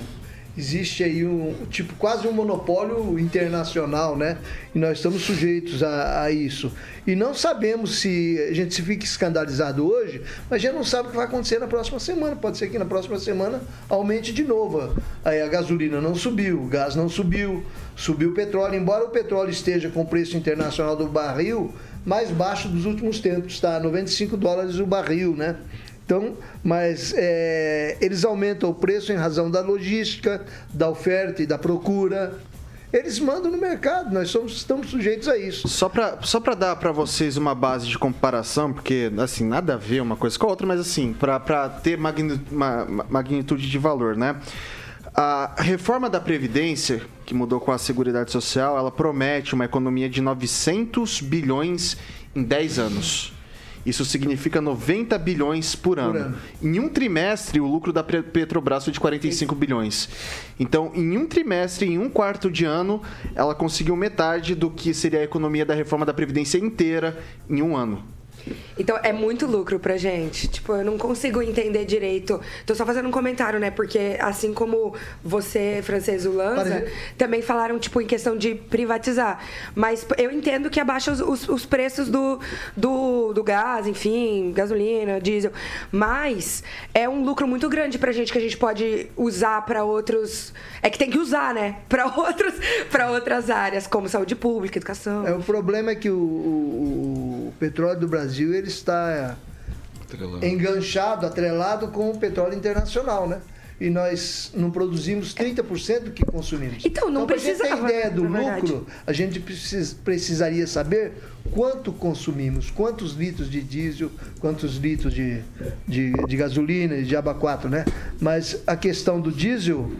existe aí um tipo quase um monopólio internacional, né? E nós estamos sujeitos a, a isso. E não sabemos se a gente se fica escandalizado hoje, mas gente não sabe o que vai acontecer na próxima semana. Pode ser que na próxima semana aumente de novo. Aí a gasolina não subiu, o gás não subiu, subiu o petróleo. Embora o petróleo esteja com o preço internacional do barril mais baixo dos últimos tempos, tá? 95 dólares o barril, né? Então, mas é, eles aumentam o preço em razão da logística, da oferta e da procura. Eles mandam no mercado, nós somos, estamos sujeitos a isso. Só para só dar para vocês uma base de comparação, porque, assim, nada a ver uma coisa com a outra, mas, assim, para ter magni- ma- ma- magnitude de valor, né? A reforma da Previdência, que mudou com a Seguridade Social, ela promete uma economia de 900 bilhões em 10 anos. Isso significa 90 bilhões por ano. ano. Em um trimestre, o lucro da Petrobras foi de 45 bilhões. Então, em um trimestre, em um quarto de ano, ela conseguiu metade do que seria a economia da reforma da Previdência inteira em um ano. Então é muito lucro pra gente. Tipo, eu não consigo entender direito. Tô só fazendo um comentário, né? Porque assim como você, francês Ulanza, Pare- também falaram, tipo, em questão de privatizar. Mas eu entendo que abaixa os, os- os preços do, do, do gás, enfim, gasolina, diesel. Mas é um lucro muito grande pra gente que a gente pode usar pra outros. É que tem que usar, né? Pra outros, para outras áreas, como saúde pública, educação. É, o problema é que o, o- o petróleo do Brasil ele está Atrelado. enganchado, atrelado com o petróleo internacional, né? E nós não produzimos 30% do que consumimos. Então, não pra gente ter ideia do lucro, a gente precis- precisaria saber quanto consumimos, quantos litros de diesel, quantos litros de, de, de gasolina e de aba 4, né? Mas a questão do diesel,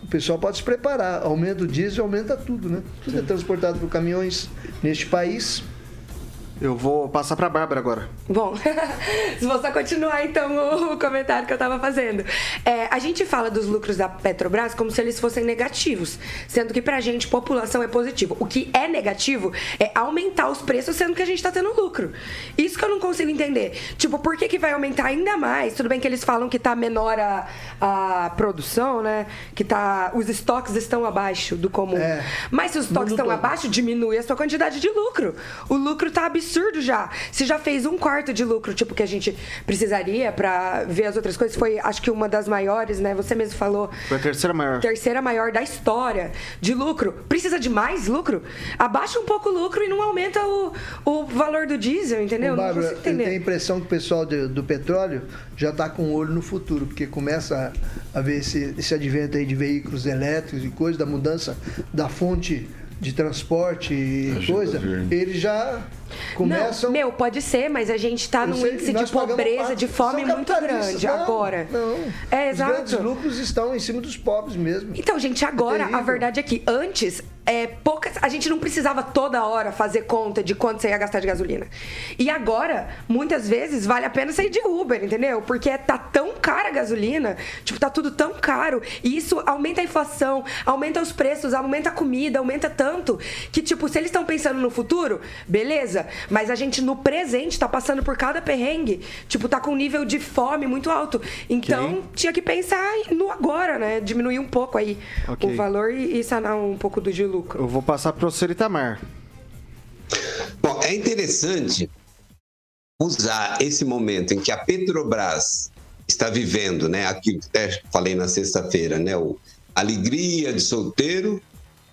o pessoal pode se preparar. Aumenta o diesel, aumenta tudo, né? Tudo é transportado por caminhões neste país. Eu vou passar pra Bárbara agora. Bom, vou só continuar então o comentário que eu tava fazendo. É, a gente fala dos lucros da Petrobras como se eles fossem negativos, sendo que pra gente, população é positivo. O que é negativo é aumentar os preços, sendo que a gente tá tendo lucro. Isso que eu não consigo entender. Tipo, por que, que vai aumentar ainda mais? Tudo bem que eles falam que tá menor a, a produção, né? Que tá. Os estoques estão abaixo do comum. É. Mas se os estoques estão todo. abaixo, diminui a sua quantidade de lucro. O lucro tá absurdo já. Se já fez um quarto de lucro, tipo, que a gente precisaria pra ver as outras coisas, foi acho que uma das maiores, né? Você mesmo falou. Foi a terceira maior. Terceira maior da história de lucro. Precisa de mais lucro? Abaixa um pouco o lucro e não aumenta o, o valor do diesel, entendeu? Ô, não Bárbara, consigo eu tenho a entender. impressão que o pessoal de- do petróleo já está com o olho no futuro, porque começa a, a ver esse, esse advento aí de veículos elétricos e coisa, da mudança da fonte de transporte e Agenda coisa, eles já começam... Não, meu, pode ser, mas a gente tá Eu num sei, índice de pobreza, parte. de fome muito grande Não, agora. Não, É, Os grandes exato. lucros estão em cima dos pobres mesmo. Então, gente, agora terrível. a verdade é que antes, é, poucas, a gente não precisava toda hora fazer conta de quanto você ia gastar de gasolina. E agora, muitas vezes, vale a pena sair de Uber, entendeu? Porque tá tão cara a gasolina, tipo, tá tudo tão caro. E isso aumenta a inflação, aumenta os preços, aumenta a comida, aumenta tanto que, tipo, se eles estão pensando no futuro, beleza. Mas a gente no presente tá passando por cada perrengue, tipo, tá com um nível de fome muito alto. Então, tinha que pensar no agora, né? Diminuir um pouco aí Ok. o valor e, e sanar um pouco do de lucro. Eu vou passar pro Sr. Itamar. Bom, é interessante usar esse momento em que a Petrobras está vivendo, né? Aquilo que até falei na sexta-feira, né? O alegria de solteiro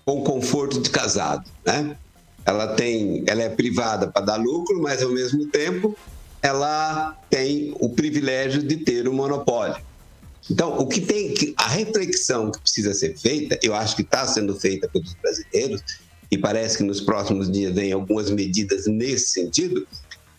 com conforto de casado, né? Ela tem, ela é privada para dar lucro, mas ao mesmo tempo ela tem o privilégio de ter o monopólio. Então, o que tem que a reflexão que precisa ser feita, eu acho que está sendo feita pelos brasileiros e parece que nos próximos dias vem algumas medidas nesse sentido.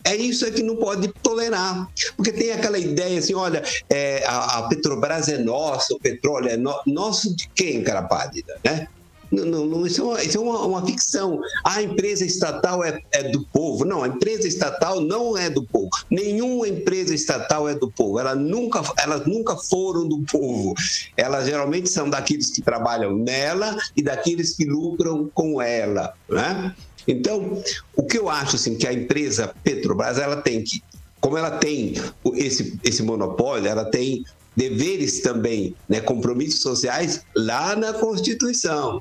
É isso é que não pode tolerar, porque tem aquela ideia assim, olha, é, a, a Petrobras é nossa, o petróleo é no- nosso de quem, cara pálida, né? Não, não, isso é, uma, isso é uma, uma ficção. A empresa estatal é, é do povo. Não, a empresa estatal não é do povo. Nenhuma empresa estatal é do povo. Ela nunca, elas nunca foram do povo. Elas geralmente são daqueles que trabalham nela e daqueles que lucram com ela. Né? Então, o que eu acho assim, que a empresa Petrobras ela tem que, como ela tem esse, esse monopólio, ela tem deveres também, né, compromissos sociais lá na Constituição.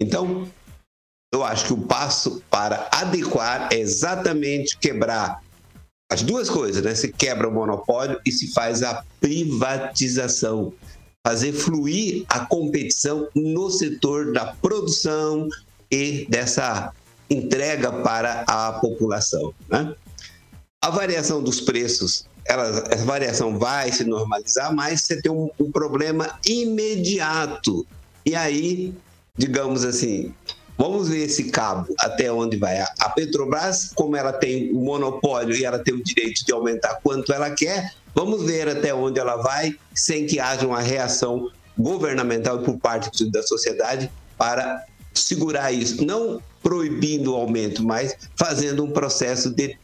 Então, eu acho que o passo para adequar é exatamente quebrar as duas coisas, né? Se quebra o monopólio e se faz a privatização. Fazer fluir a competição no setor da produção e dessa entrega para a população. Né? A variação dos preços, ela, essa variação vai se normalizar, mas você tem um, um problema imediato. E aí, digamos assim, vamos ver esse cabo até onde vai. A- Petrobras, como ela tem o monopólio e ela tem o direito de aumentar quanto ela quer, vamos ver até onde ela vai sem que haja uma reação governamental por parte da sociedade para segurar isso, não proibindo o aumento, mas fazendo um processo de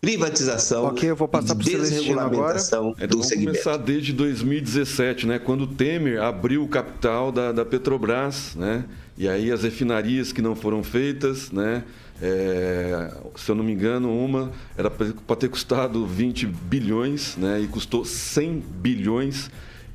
privatização, Ok, eu vou passar de Celestino agora. desregulamentação É, do vamos segmento. começar desde 2017, né? Quando o Temer abriu o capital da, da Petrobras, né? E aí as refinarias que não foram feitas, né? É, se eu não me engano, uma era para ter custado 20 bilhões, né? E custou 100 bilhões.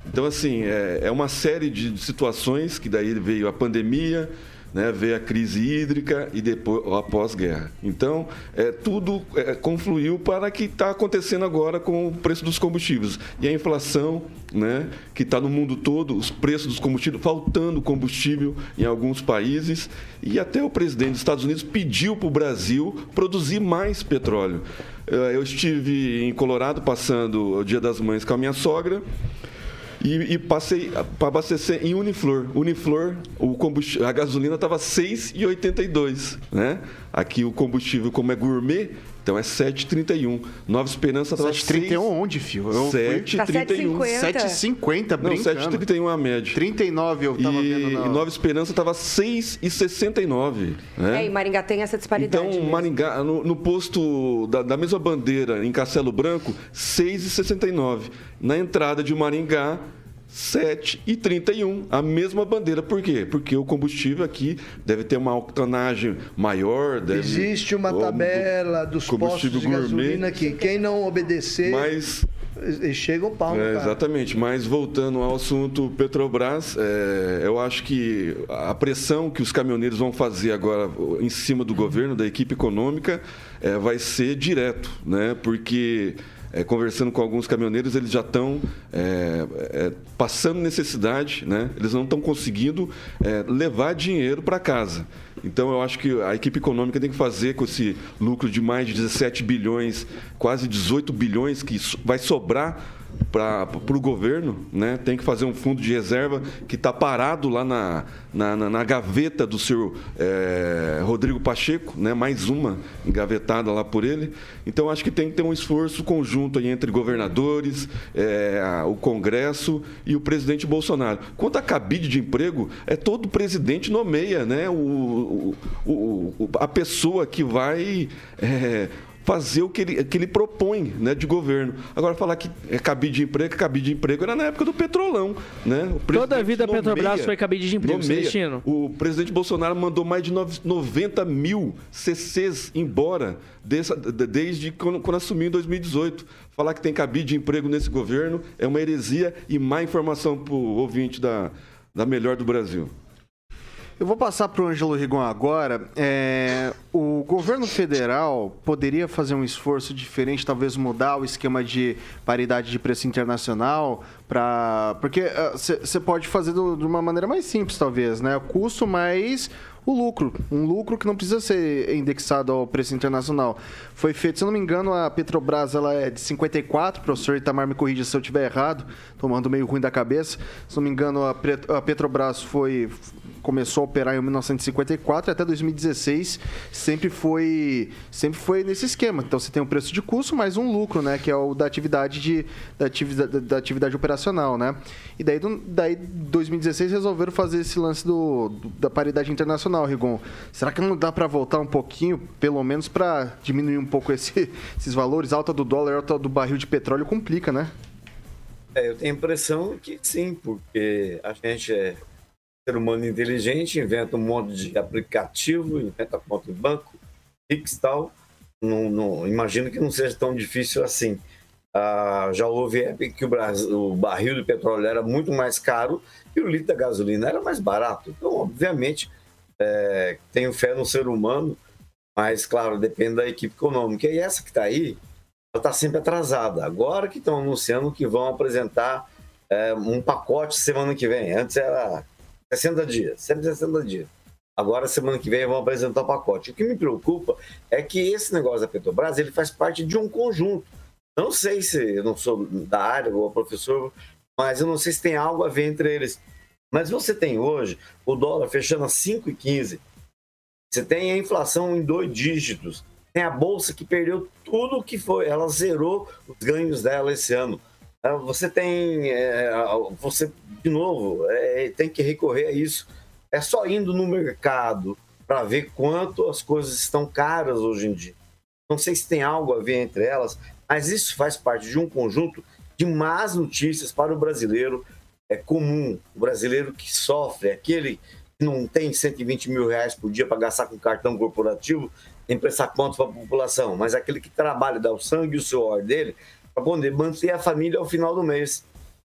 Então, assim, é, é uma série de situações que daí veio a pandemia, né, veio a crise hídrica e depois a pós-guerra. Então, é, tudo é, confluiu para o que está acontecendo agora com o preço dos combustíveis. E a inflação, né, que está no mundo todo, os preços dos combustíveis, faltando combustível em alguns países. E até o presidente dos Estados Unidos pediu para o Brasil produzir mais petróleo. Eh, Eu estive em Colorado passando o Dia das Mães com a minha sogra. E, e passei para abastecer em Uniflor. Uniflor, o combustível, a gasolina estava 6,82, né? Aqui o combustível, como é gourmet, Então é 7,31. Nova Esperança estava 7,31 onde? Eu fui- 7,31. 7,50, Não, brincando. 7,31 é a média. 39 eu tava e, vendo na... e Nova Esperança estava 6,69. Né? É, e Maringá tem essa disparidade. Então, mesmo. Maringá, no, no posto da, da mesma bandeira, em Castelo Branco, 6,69. Na entrada de Maringá, 7,31. A mesma bandeira. Por quê? Porque o combustível aqui deve ter uma octanagem maior. Deve, Existe uma tabela dos postos de gourmet. gasolina que quem não obedecer, Mas eles chegam o pau É, exatamente, mas voltando ao assunto Petrobras, é, eu acho que a pressão que os caminhoneiros vão fazer agora em cima do governo, da equipe econômica, é, vai ser direto, né? Porque é, conversando com alguns caminhoneiros, eles já estão é, é, passando necessidade, né? Eles não estão conseguindo é, levar dinheiro para casa. Então, eu acho que a equipe econômica tem que fazer com esse lucro de mais de 17 bilhões, quase 18 bilhões que vai sobrar para o governo, né? tem que fazer um fundo de reserva que está parado lá na, na, na- na gaveta do senhor eh, Rodrigo Pacheco, né? mais uma engavetada lá por ele. Então, acho que tem que ter um esforço conjunto aí entre governadores, a- o Congresso e o presidente Bolsonaro. Quanto a cabide de emprego, é todo presidente nomeia né? o, o- o- a pessoa que vai. eh, fazer o que ele, que ele propõe né, de governo. Agora, falar que é cabide de emprego, cabide de emprego era na época do petrolão. Né? Toda a vida a Petrobras foi cabide de emprego, nomeia. Celestino. O presidente Bolsonaro mandou mais de nove- 90 mil CCs embora dessa- de- desde quando, quando assumiu em 2018. Falar que tem cabide de emprego nesse governo é uma heresia e má informação para o ouvinte da, da melhor do Brasil. Eu vou passar para o Ângelo Rigon agora. É, o governo federal poderia fazer um esforço diferente, talvez mudar o esquema de paridade de preço internacional, para porque você pode fazer do- de uma maneira mais simples, talvez, né? O custo mais o lucro, um lucro que não precisa ser indexado ao preço internacional. Foi feito, se eu não me engano, a Petrobras ela é de 54, o professor Itamar me corrija se eu estiver errado, tomando meio ruim da cabeça. Se não me engano, a Petrobras foi começou a operar em 1954 e até 2016 sempre foi sempre foi nesse esquema. Então você tem um preço de custo mais um lucro, né, que é o da atividade de da atividade, da atividade operacional, né? E daí do, daí 2016 resolveram fazer esse lance do, do- da paridade internacional, Rigon. Será que não dá para voltar um pouquinho, pelo menos para diminuir um pouco esse- esses valores? Alta do dólar, alta do barril de petróleo complica, né? É, eu tenho a impressão que sim, porque a gente é ser humano inteligente, inventa um monte de aplicativo, inventa conta em banco, Pix tal. Não, não, imagino que não seja tão difícil assim. Ah, já houve época que o, Brasil, o barril de petróleo era muito mais caro e o litro da gasolina era mais barato. Então, obviamente, é, tenho fé no ser humano, mas, claro, depende da equipe econômica. E essa que está aí, ela está sempre atrasada. Agora que estão anunciando que vão apresentar é, um pacote semana que vem. Antes era 60 dias, sempre 60 dias. Agora, semana que vem, vão apresentar o pacote. O que me preocupa é que esse negócio da Petrobras ele faz parte de um conjunto. Não sei se eu não sou da área ou professor, mas eu não sei se tem algo a ver entre eles. Mas você tem hoje o dólar fechando a 5,15. Você tem a inflação em dois dígitos. Tem a bolsa que perdeu tudo o que foi. Ela zerou os ganhos dela esse ano. Ah, Você tem. é, você, de novo, é, tem que recorrer a isso. É só indo no mercado para ver quanto as coisas estão caras hoje em dia. Não sei se tem algo a ver entre elas, mas isso faz parte de um conjunto de más notícias para o brasileiro é comum. O brasileiro que sofre, aquele que não tem 120 mil reais por dia para gastar com cartão corporativo, tem que prestar conta para a população, mas aquele que trabalha, dá o sangue e o suor dele para poder manter a família ao final do mês.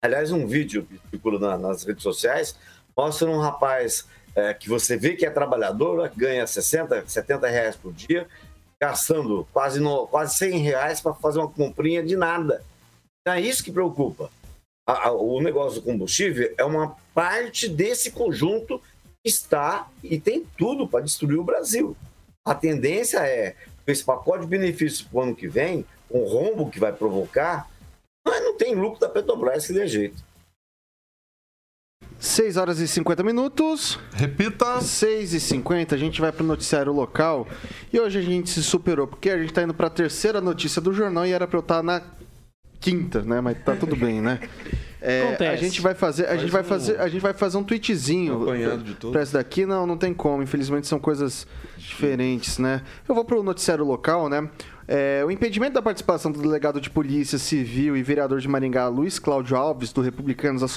Aliás, um vídeo que circula na- nas redes sociais mostra um rapaz é, que você vê que é trabalhador, que ganha 60, 70 reais por dia, gastando quase, no, quase 100 reais para fazer uma comprinha de nada. Então, é isso que preocupa. A- a- o negócio do combustível é uma parte desse conjunto que está e tem tudo para destruir o Brasil. A tendência é, com esse pacote de benefícios para o ano que vem, com o rombo que vai provocar, mas não tem lucro da Petrobras que dê jeito. 6 horas e 50 minutos. Repita. 6 e 50, a gente vai pro noticiário local. E hoje a gente se superou, porque a gente tá indo pra terceira notícia do jornal e era pra eu estar na quinta, né? Mas tá tudo bem, né? É, Acontece. a gente vai fazer, a Faz gente vai um- fazer, a gente vai fazer um tweetzinho pra essa daqui. Não, não tem como. Infelizmente são coisas diferentes, né? Eu vou pro noticiário local, né? É, o impedimento da participação do delegado de Polícia Civil e vereador de Maringá, Luiz Cláudio Alves, do Republicanos, à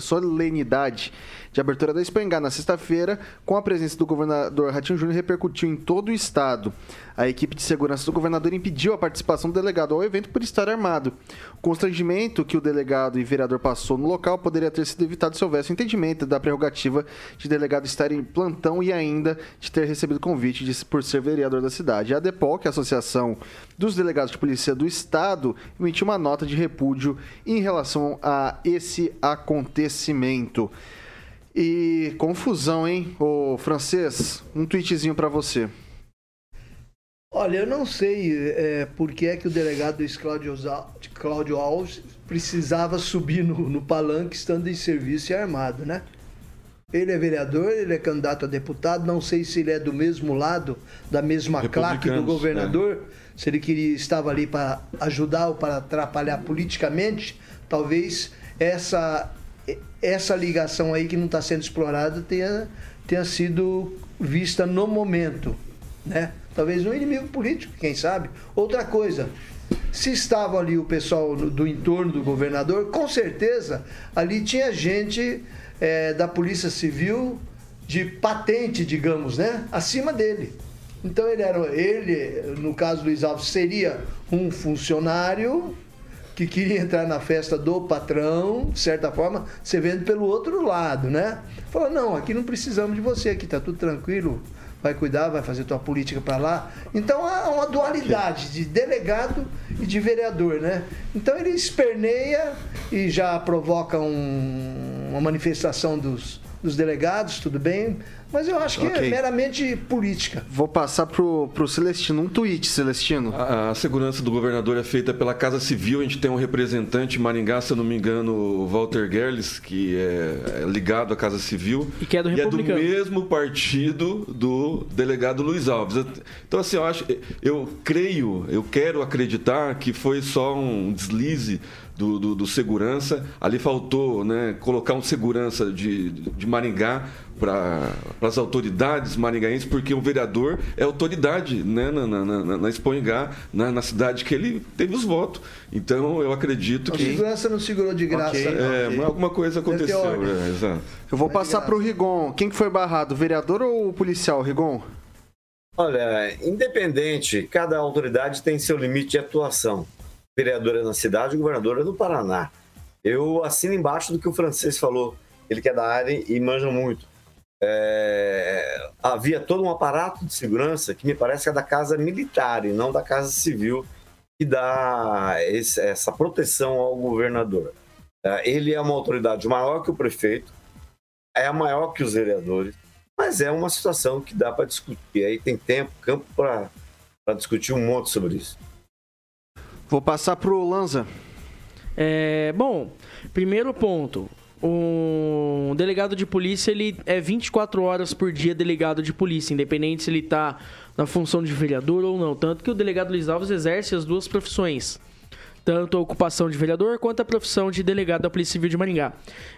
solenidade de abertura da Espangá na sexta-feira, com a presença do governador Ratinho Júnior, repercutiu em todo o estado. A equipe de segurança do governador impediu a participação do delegado ao evento por estar armado. O constrangimento que o delegado e vereador passou no local poderia ter sido evitado se houvesse entendimento da prerrogativa de delegado estar em plantão e ainda de ter recebido convite de- por ser vereador da cidade. A DEPOL, que é a Associação dos Delegados de Polícia do Estado, emitiu uma nota de repúdio em relação a esse acontecimento. E confusão, hein? Ô, francês, um tweetzinho pra você. Olha, eu não sei é, por que é que o delegado Cláudio, Cláudio Alves precisava subir no, no palanque estando em serviço e armado, né? Ele é vereador, ele é candidato a deputado, não sei se ele é do mesmo lado, da mesma claque do governador, se ele queria, estava ali para ajudar ou para atrapalhar politicamente, talvez essa, essa ligação aí que não está sendo explorada tenha, tenha sido vista no momento, né? Talvez um inimigo político, quem sabe? Outra coisa, se estava ali o pessoal do entorno do governador, com certeza ali tinha gente eh, da Polícia Civil de patente, digamos, né? Acima dele. Então ele era, ele, no caso Luiz Alves, seria um funcionário que queria entrar na festa do patrão, de certa forma, você vendo pelo outro lado, né? Falou, não, aqui não precisamos de você, aqui tá tudo tranquilo, vai cuidar, vai fazer tua política para lá. Então há uma dualidade de delegado e de vereador, né? Então ele esperneia e já provoca um- uma manifestação dos, dos delegados, tudo bem, mas eu acho que é Ok. meramente política. Vou passar pro, pro Celestino. Um tweet, Celestino. A, a segurança do governador é feita pela Casa Civil. A gente tem um representante em Maringá, se eu não me engano, o Walter Gerles, que é, é ligado à Casa Civil. E que é do E é do mesmo partido do delegado Luiz Alves. Então, assim, eu acho, eu creio, eu quero acreditar que foi só um deslize do, do, do segurança. Ali faltou né, colocar um segurança de, de Maringá para as autoridades maringaenses, porque o vereador é autoridade né, na, na, na, na Expoingá, na, na cidade que ele teve os votos. Então, eu acredito A que segurança não segurou de graça. Ok. não. é, mas alguma coisa ter aconteceu. É, exato. Eu vou passar de pro Rigon. Quem que foi barrado, o vereador ou o policial, Rigon? Olha, independente, cada autoridade tem seu limite de atuação. O vereador é na cidade, o governador é no Paraná. Eu assino embaixo do que o francês falou. Ele que é da área e manja muito. É, havia todo um aparato de segurança que me parece que é da casa militar e não da casa civil que dá esse- essa proteção ao governador. É, Ele é uma autoridade maior que o prefeito, é maior que os vereadores, mas é uma situação que dá para discutir. Aí tem tempo, campo para discutir um monte sobre isso. Vou passar pro Lanza. É, bom, primeiro ponto. O delegado de polícia, ele é 24 horas por dia delegado de polícia, independente se ele tá na função de vereador ou não. Tanto que o delegado Luiz Alves exerce as duas profissões. Tanto a ocupação de vereador quanto a profissão de delegado da Polícia Civil de Maringá.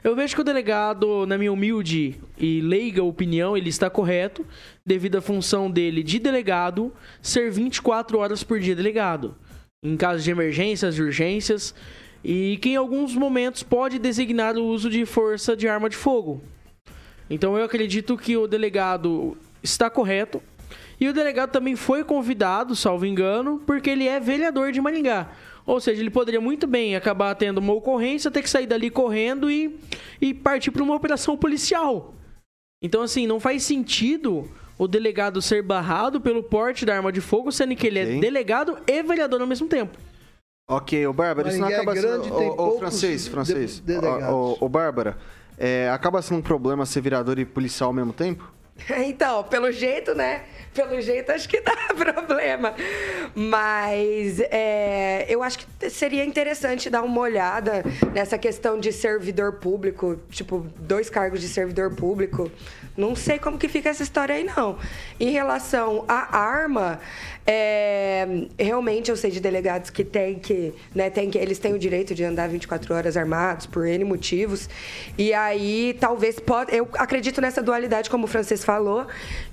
Eu vejo que o delegado, na minha humilde e leiga opinião, ele está correto, devido à função dele de delegado ser 24 horas por dia delegado. Em caso de emergências, urgências, e que em alguns momentos pode designar o uso de força de arma de fogo. Então eu acredito que o delegado está correto. E o delegado também foi convidado, salvo engano, porque ele é vereador de Maringá. Ou seja, ele poderia muito bem acabar tendo uma ocorrência, ter que sair dali correndo e, e partir para uma operação policial. Então, assim, não faz sentido o delegado ser barrado pelo porte da arma de fogo, sendo que ele é Ok. delegado e vereador ao mesmo tempo. Ok, ô Bárbara, isso não é acaba grande, sendo. ô, poucos francês, de- francês. delegados. Ô, ô, ô, Bárbara, é, acaba sendo um problema ser vereador e policial ao mesmo tempo? Então, pelo jeito, né? Pelo jeito, acho que dá problema. Mas é, eu acho que seria interessante dar uma olhada nessa questão de servidor público, tipo, dois cargos de servidor público. Não sei como que fica essa história aí, não. Em relação à arma, é, realmente eu sei de delegados que têm que, né, tem que, eles têm o direito de andar 24 horas armados por N motivos. E aí, talvez, pode, eu acredito nessa dualidade, como o francês falou,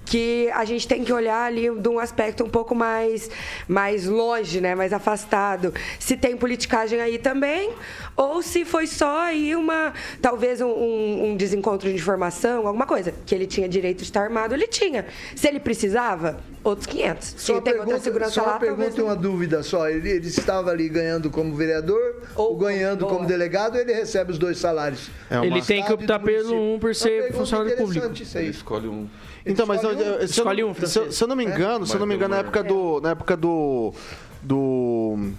que a gente tem que olhar ali de um aspecto um pouco mais, mais longe, né, mais afastado. Se tem politicagem aí também, ou se foi só aí uma, talvez um, um, um desencontro de informação, alguma coisa. Que ele tinha direito de estar armado, ele tinha. Se ele precisava, outros 500. Se Só uma tem outra pergunta, segurança só uma lá, talvez pergunta e uma dúvida só. Ele, ele estava ali ganhando como vereador ou, ganhando como delegado, ele recebe os dois salários. Ele tem que optar pelo um por ser funcionário público. Isso aí. Escolhe um. Então, mas eu, eu- se, eu, Escolhe um, se, se eu não me engano, se eu não me engano, na época do. Na época do. Do.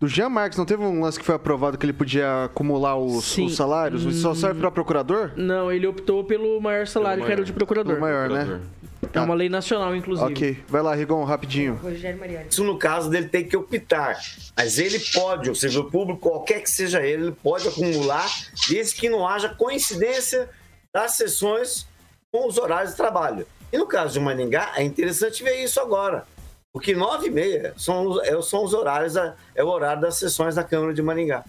Do Jean Marques, não teve um lance que foi aprovado que ele podia acumular os, os salários? Isso só serve pra procurador? Não, ele optou pelo maior salário, que era o de procurador. O maior, né? É uma lei nacional, inclusive. Ok. Vai lá, Rigon, rapidinho. Rogério Mariani. Isso no caso dele tem que optar. Mas ele pode, o servidor público, qualquer que seja ele, ele pode acumular, desde que não haja coincidência das sessões com os horários de trabalho. E no caso de Maningá, é interessante ver isso agora. Porque nove e meia são, os- é- são os horários, é o horário das sessões da Câmara de Maringá.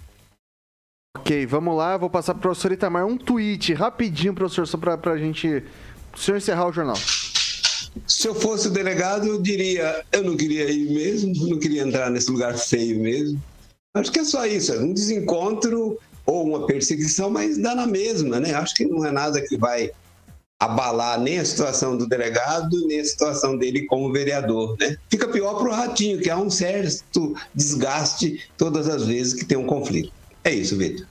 Ok, vamos lá. Vou passar pro professor Itamar um tweet rapidinho, professor, só pra, pra gente. O senhor encerrar o jornal. Se eu fosse o delegado, eu diria: eu não queria ir mesmo, não queria entrar nesse lugar feio mesmo. Acho que é só isso, é um desencontro ou uma perseguição, mas dá na mesma, né? Acho que não é nada que vai abalar nem a situação do delegado, nem a situação dele como vereador, né? Fica pior para o Ratinho, que há um certo desgaste todas as vezes que tem um conflito. É isso, Vitor.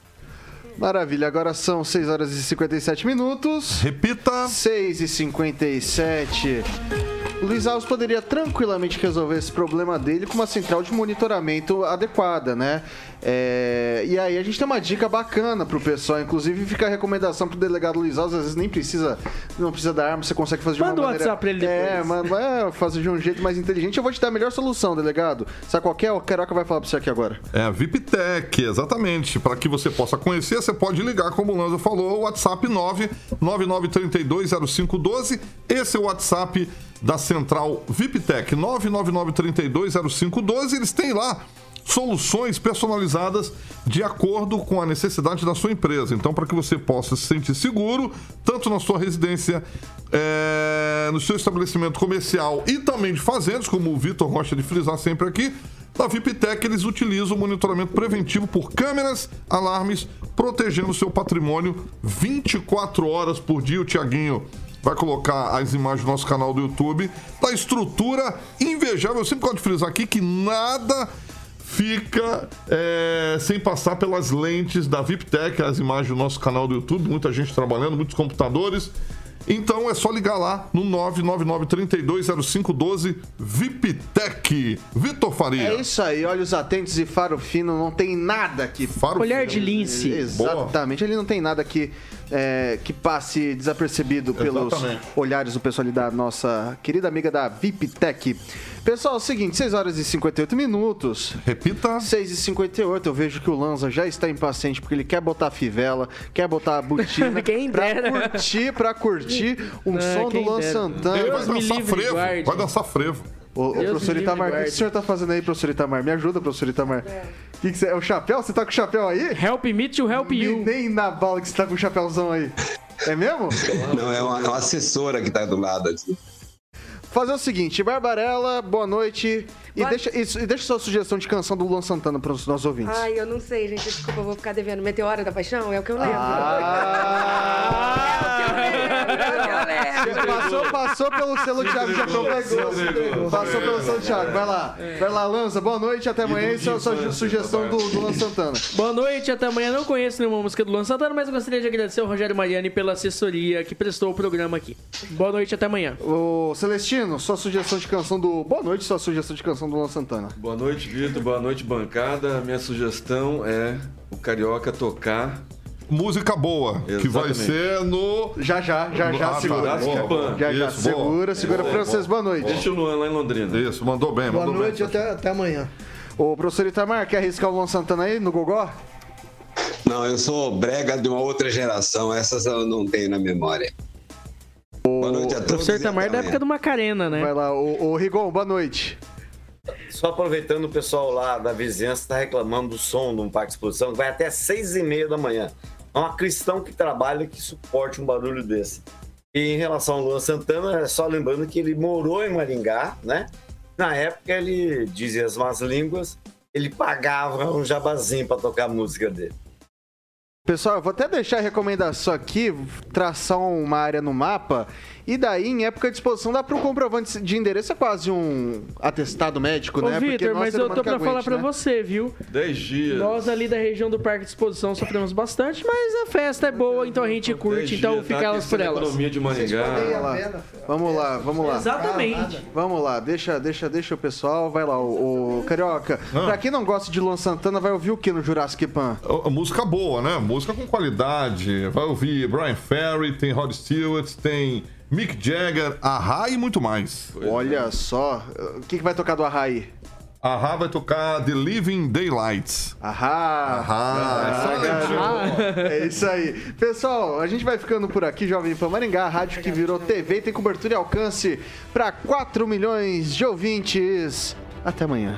Maravilha, agora são 6 horas e 57 minutos. Repita. 6 e 57. O Luiz Alves poderia tranquilamente resolver esse problema dele com uma central de monitoramento adequada, né? É, E aí a gente tem uma dica bacana pro pessoal, inclusive fica a recomendação pro delegado Luiz Alves, às vezes nem precisa, não precisa da arma, você consegue fazer de Manda uma o maneira... WhatsApp pra ele depois. É, manda, é, fazer de um jeito mais inteligente. Eu vou te dar a melhor solução, delegado. Sabe qual que é? O Caroca vai falar pra você aqui agora. É a VIPTEC, exatamente. Para que você possa conhecer, você pode ligar, como o Lanza falou, o WhatsApp 999320512. Esse é o WhatsApp da Central VIPTEC, 999320512. Eles têm lá soluções personalizadas de acordo com a necessidade da sua empresa. Então, para que você possa se sentir seguro, tanto na sua residência, é, no seu estabelecimento comercial e também de fazendas, como o Vitor gosta de frisar sempre aqui, na VIPTEC eles utilizam o monitoramento preventivo por câmeras, alarmes, protegendo o seu patrimônio 24 horas por dia. O Tiaguinho vai colocar as imagens no nosso canal do YouTube da estrutura invejável. Eu sempre gosto de frisar aqui que nada fica é, sem passar pelas lentes da VIPTEC, as imagens do nosso canal do YouTube, muita gente trabalhando, muitos computadores. Então é só ligar lá no 999-320512 VIPTEC. Vitor Faria. É isso aí, olhos atentos e faro fino, não tem nada que. Faro Olhar fino. de lince. Exatamente, ele não tem nada que, é, que passe desapercebido pelos Exatamente. olhares do pessoal ali da nossa querida amiga da VIPTEC. Pessoal, é o seguinte, 6 horas e 58 minutos. Repita. 6 e 58 eu vejo que o Lanza já está impaciente porque ele quer botar a fivela, quer botar a botina Quem pra dera. curtir, pra curtir um Ah, som do dera. Santana. Ele vai dançar frevo. Vai dançar frevo. Ô, professor Itamar, o que que o senhor tá fazendo aí, professor Itamar? Me ajuda, professor Itamar. Que que você- é o chapéu? Você tá com o chapéu aí? Help me to help you. Nem na bala que você tá com o chapéuzão aí. É mesmo? Não, é uma, é uma assessora que está do lado. Assim. Fazer o seguinte, Barbarella, boa noite. E Boa- deixa, isso, e deixa sua sugestão de canção do Luan Santana para os nossos ouvintes. Ai, eu não sei, gente. Desculpa, eu vou ficar devendo. Meteora da Paixão é o que eu lembro. Ah! É o que eu lembro. Passou, passou pelo selo Thiago, já pegou. Passou pelo selo Thiago, vai lá. Vai lá, Lanza, boa noite, até amanhã. E sua, sua sugestão do, do Luan Santana. Boa noite, até amanhã. Não conheço nenhuma música do Luan Santana, mas eu gostaria de agradecer ao Rogério Mariani pela assessoria que prestou o programa aqui. Boa noite, até amanhã. Ô, Celestino, sua sugestão de canção do. Boa noite, sua sugestão de canção do Luan Santana. Boa noite, Vitor. Boa noite, bancada. Minha sugestão é o Carioca tocar música boa, que vai Exatamente. ser no. Já, já, já, já, Ah, tá. segura. Boa, boa. Já, já, Isso, segura, boa. segura. Boa, Francês, boa noite. Deixa o Luan lá em Londrina. Isso, mandou bem, Boa mandou noite, bem. até, até amanhã. Ô, professor Itamar, quer arriscar o Luan Santana aí no Gogó? Não, eu sou brega de uma outra geração, essas eu não tenho na memória. Boa noite a O todos. professor e Tamar até da época do Macarena, né? Vai lá, ô, ô Rigon, boa noite. Só aproveitando, o pessoal lá da vizinhança está reclamando do som de um parque de exposição, que vai até seis e meia da manhã. É uma cristão que trabalha que suporte um barulho desse. E em relação ao Luan Santana, é só lembrando que ele morou em Maringá, né? Na época, ele dizia as más línguas, ele pagava um jabazinho para tocar a música dele. Pessoal, eu vou até deixar a recomendação aqui, traçar uma área no mapa, e daí, em época de exposição, dá para um comprovante de endereço, é quase um atestado médico, Ô, né? Vitor, é mas eu tô que pra falar né? você, viu? Dez dias. Nós ali da região do Parque de Exposição sofremos bastante, mas a festa é boa, então a gente curte, então fica tá elas por elas. economia de Maringá. Vamos lá, vamos lá. Exatamente. Vamos lá, deixa, deixa, deixa o pessoal, vai lá, o, o Carioca. Ah. Pra quem não gosta de Luan Santana, vai ouvir o que no Jurassic Pan? A- a Música boa, né? Música com qualidade. Vai ouvir Brian Ferry, tem Rod Stewart, tem Mick Jagger, Ahá e muito mais. Olha só, o que, que vai tocar do Arrai? Ahá vai tocar The Living Daylights. Ahá! Ahá, É isso aí. Pessoal, a gente vai ficando por aqui, Jovem Pan Maringá, a rádio que virou TV, tem cobertura e alcance para 4 milhões de ouvintes. Até amanhã.